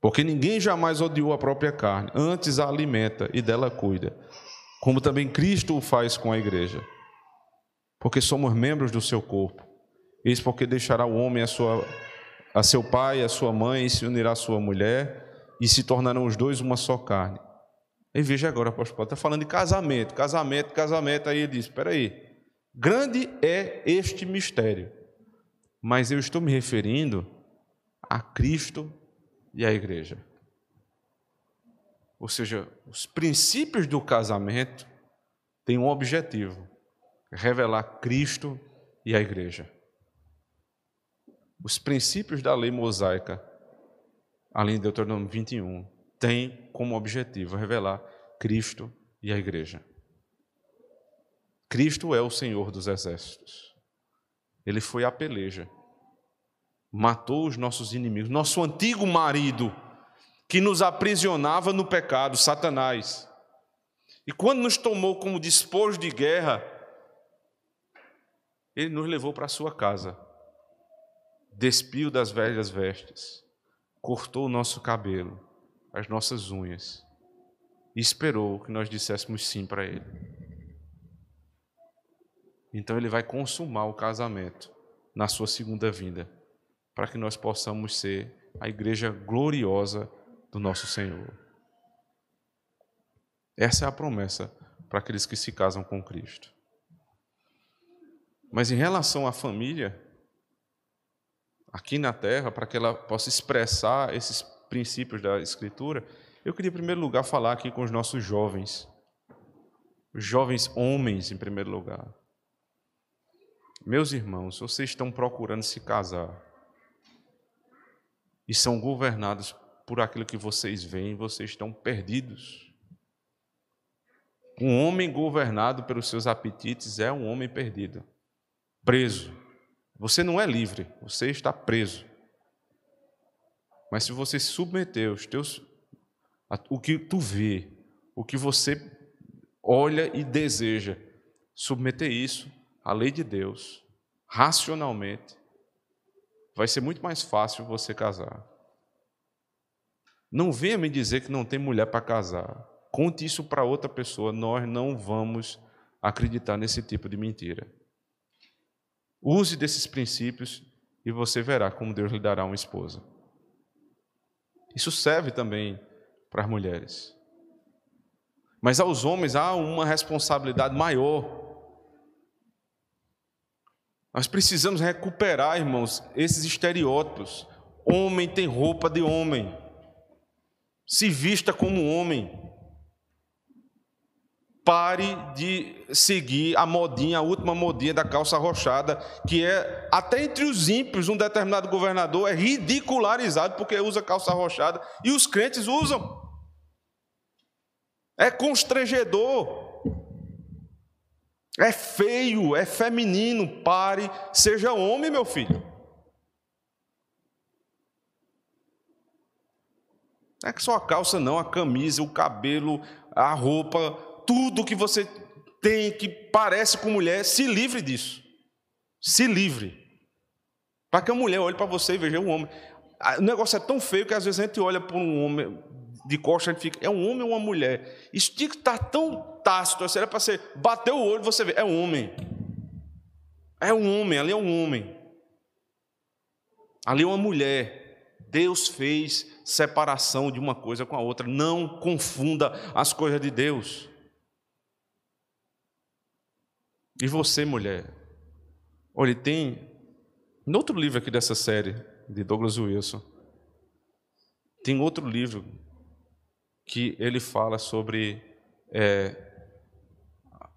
Porque ninguém jamais odiou a própria carne, antes a alimenta e dela cuida, como também Cristo o faz com a igreja. Porque somos membros do seu corpo. Eis porque deixará o homem a, sua, a seu pai a sua mãe, e se unirá à sua mulher, e se tornarão os dois uma só carne. E veja agora, o apóstolo Paulo está falando de casamento, casamento, casamento. Aí ele diz: espera aí, grande é este mistério, mas eu estou me referindo a Cristo e a igreja. Ou seja, os princípios do casamento têm um objetivo: revelar Cristo e a igreja. Os princípios da lei mosaica, além de Deuteronômio 21, têm como objetivo revelar Cristo e a igreja. Cristo é o Senhor dos exércitos. Ele foi a peleja matou os nossos inimigos, nosso antigo marido, que nos aprisionava no pecado, Satanás. E quando nos tomou como despojo de guerra, ele nos levou para a sua casa, despiu das velhas vestes, cortou o nosso cabelo, as nossas unhas, e esperou que nós disséssemos sim para ele. Então ele vai consumar o casamento na sua segunda vinda para que nós possamos ser a igreja gloriosa do nosso Senhor. Essa é a promessa para aqueles que se casam com Cristo. Mas em relação à família, aqui na terra, para que ela possa expressar esses princípios da Escritura, eu queria, em primeiro lugar, falar aqui com os nossos jovens, os jovens homens, em primeiro lugar. Meus irmãos, vocês estão procurando se casar e são governados por aquilo que vocês veem, vocês estão perdidos. Um homem governado pelos seus apetites é um homem perdido, preso. Você não é livre, você está preso. Mas se você submeter os teus o que tu vê, o que você olha e deseja, submeter isso à lei de Deus, racionalmente, vai ser muito mais fácil você casar. Não venha me dizer que não tem mulher para casar. Conte isso para outra pessoa, nós não vamos acreditar nesse tipo de mentira. Use desses princípios e você verá como Deus lhe dará uma esposa. Isso serve também para as mulheres. Mas aos homens há uma responsabilidade maior. Nós precisamos recuperar, irmãos, esses estereótipos. Homem tem roupa de homem. Se vista como homem. Pare de seguir a modinha, a última modinha da calça rochada, que é, até entre os ímpios, um determinado governador é ridicularizado porque usa calça rochada e os crentes usam. É constrangedor. É feio, é feminino. Pare, seja homem, meu filho. Não é que só a calça, não, a camisa, o cabelo, a roupa, tudo que você tem que parece com mulher, se livre disso. Se livre. Para que a mulher olhe para você e veja um homem. O negócio é tão feio que às vezes a gente olha para um homem de costa, a gente fica, é um homem ou uma mulher? Isso tinha que estar tão tácito, assim, era para você bater o olho você vê, é um homem. É um homem, ali é um homem. Ali é uma mulher. Deus fez separação de uma coisa com a outra. Não confunda as coisas de Deus. E você, mulher? Olha, tem. No outro livro aqui dessa série, de Douglas Wilson, tem outro livro que ele fala sobre é,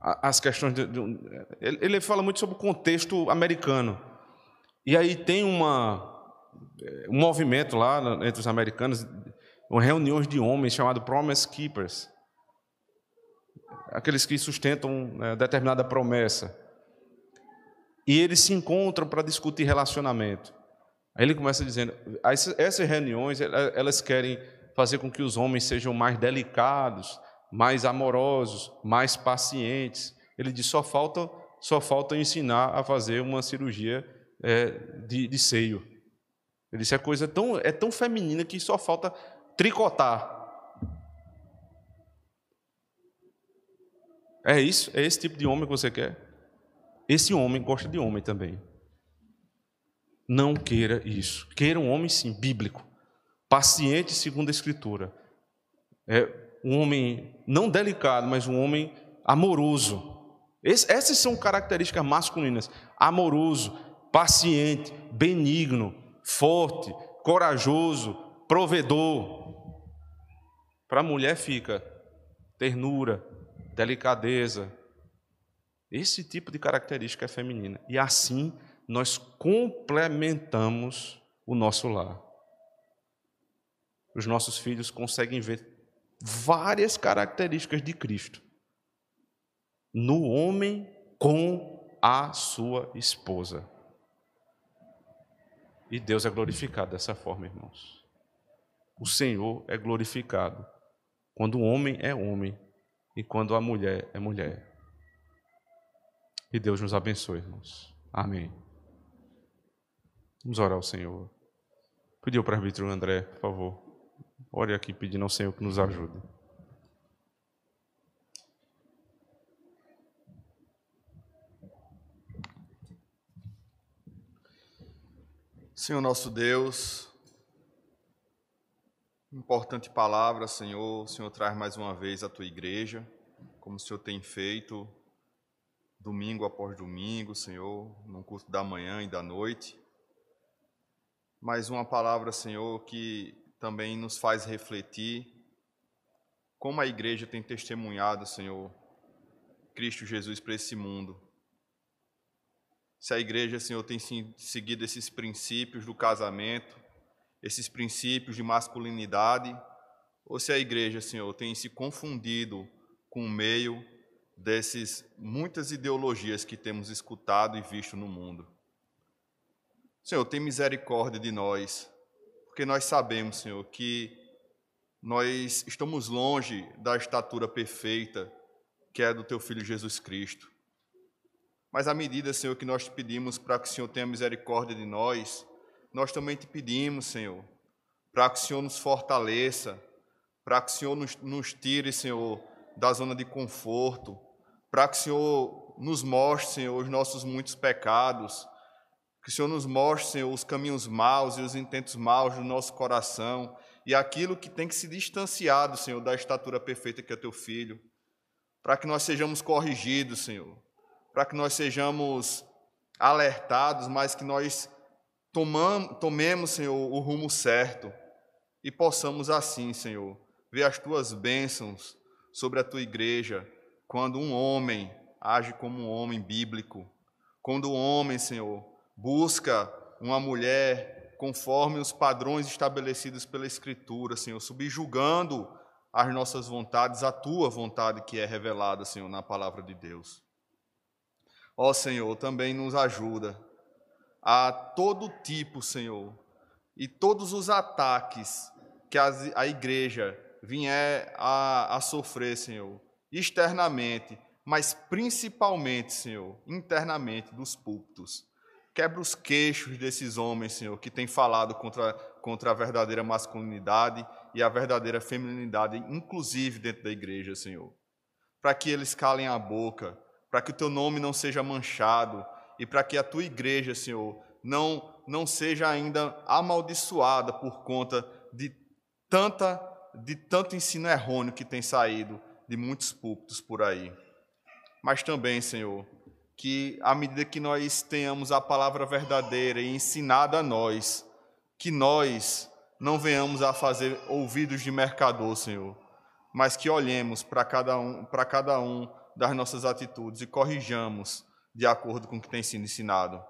as questões. De, de, ele fala muito sobre o contexto americano. E aí tem uma, um movimento lá entre os americanos, reuniões de homens chamado Promise Keepers aqueles que sustentam né, determinada promessa. E eles se encontram para discutir relacionamento. Aí ele começa dizendo: essas reuniões elas querem fazer com que os homens sejam mais delicados, mais amorosos, mais pacientes. Ele diz: só falta, só falta ensinar a fazer uma cirurgia é, de, de seio. Ele disse: é coisa tão, é tão feminina que só falta tricotar. É isso? É esse tipo de homem que você quer? Esse homem gosta de homem também. Não queira isso. Queira um homem, sim, bíblico. Paciente segundo a Escritura. É um homem não delicado, mas um homem amoroso. Essas são características masculinas: amoroso, paciente, benigno, forte, corajoso, provedor. Para a mulher fica ternura, delicadeza. Esse tipo de característica é feminina. E assim nós complementamos o nosso lar. Os nossos filhos conseguem ver várias características de Cristo no homem com a sua esposa. E Deus é glorificado dessa forma, irmãos. O Senhor é glorificado quando o homem é homem e quando a mulher é mulher. E Deus nos abençoe, irmãos. Amém. Vamos orar ao Senhor. Pediu para o arbítrio André, por favor. Ore aqui pedindo ao Senhor que nos ajude. Senhor nosso Deus, Importante palavra, Senhor. O Senhor traz mais uma vez a tua igreja, como o Senhor tem feito domingo após domingo, Senhor, no culto da manhã e da noite. Mais uma palavra, Senhor, que também nos faz refletir como a igreja tem testemunhado, Senhor, Cristo Jesus para esse mundo. Se a igreja, Senhor, tem seguido esses princípios do casamento, esses princípios de masculinidade, ou se a igreja, Senhor, tem se confundido com o meio dessas muitas ideologias que temos escutado e visto no mundo. Senhor, tem misericórdia de nós, porque nós sabemos, Senhor, que nós estamos longe da estatura perfeita que é do teu filho Jesus Cristo. Mas à medida, Senhor, que nós te pedimos para que o Senhor tenha misericórdia de nós, nós também te pedimos, Senhor, para que o Senhor nos fortaleça, para que o Senhor nos, nos tire, Senhor, da zona de conforto, para que o Senhor nos mostre, Senhor, os nossos muitos pecados, que o Senhor nos mostre, Senhor, os caminhos maus e os intentos maus do nosso coração e aquilo que tem que se distanciar, Senhor, da estatura perfeita que é teu filho, para que nós sejamos corrigidos, Senhor, para que nós sejamos alertados, mas que nós tomamos, tomemos, Senhor, o rumo certo e possamos assim, Senhor, ver as tuas bênçãos sobre a tua igreja. Quando um homem age como um homem bíblico, quando o um homem, Senhor, busca uma mulher conforme os padrões estabelecidos pela Escritura, Senhor, subjugando as nossas vontades à tua vontade que é revelada, Senhor, na palavra de Deus. Ó Senhor, também nos ajuda a todo tipo, Senhor, e todos os ataques que a igreja vier a, a sofrer, Senhor, externamente, mas principalmente, Senhor, internamente dos púlpitos. Quebra os queixos desses homens, Senhor, que têm falado contra, contra a verdadeira masculinidade e a verdadeira feminilidade, inclusive dentro da igreja, Senhor. Para que eles calem a boca, para que o teu nome não seja manchado e para que a tua igreja, Senhor, não, não seja ainda amaldiçoada por conta de tanta de tanto ensino errôneo que tem saído de muitos púlpitos por aí. Mas também, Senhor, que à medida que nós tenhamos a palavra verdadeira e ensinada a nós, que nós não venhamos a fazer ouvidos de mercador, Senhor, mas que olhemos para cada um, para cada um das nossas atitudes e corrijamos de acordo com o que tem sido ensinado.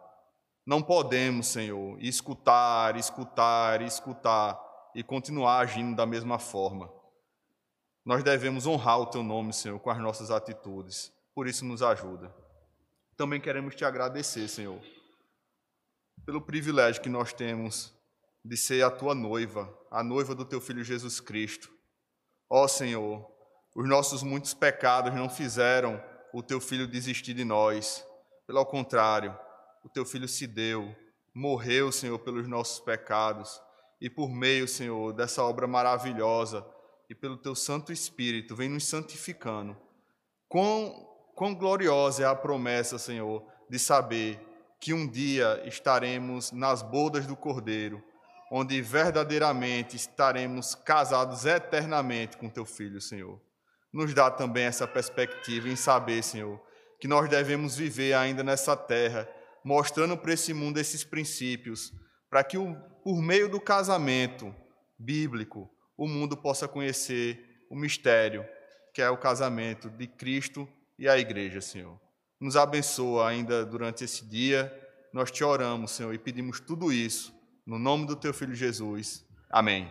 Não podemos, Senhor, escutar, escutar, escutar e continuar agindo da mesma forma. Nós devemos honrar o teu nome, Senhor, com as nossas atitudes. Por isso, nos ajuda. Também queremos te agradecer, Senhor, pelo privilégio que nós temos de ser a tua noiva, a noiva do teu filho Jesus Cristo. Ó Senhor, os nossos muitos pecados não fizeram o teu filho desistir de nós. Pelo contrário, o teu filho se deu, morreu, Senhor, pelos nossos pecados. E por meio, Senhor, dessa obra maravilhosa, e pelo teu Santo Espírito, vem nos santificando. Quão, quão gloriosa é a promessa, Senhor, de saber que um dia estaremos nas bodas do Cordeiro, onde verdadeiramente estaremos casados eternamente com teu Filho, Senhor. Nos dá também essa perspectiva em saber, Senhor, que nós devemos viver ainda nessa terra, mostrando para esse mundo esses princípios, para que por meio do casamento bíblico, o mundo possa conhecer o mistério que é o casamento de Cristo e a igreja, Senhor. Nos abençoa ainda durante esse dia. Nós te oramos, Senhor, e pedimos tudo isso no nome do teu filho Jesus. Amém.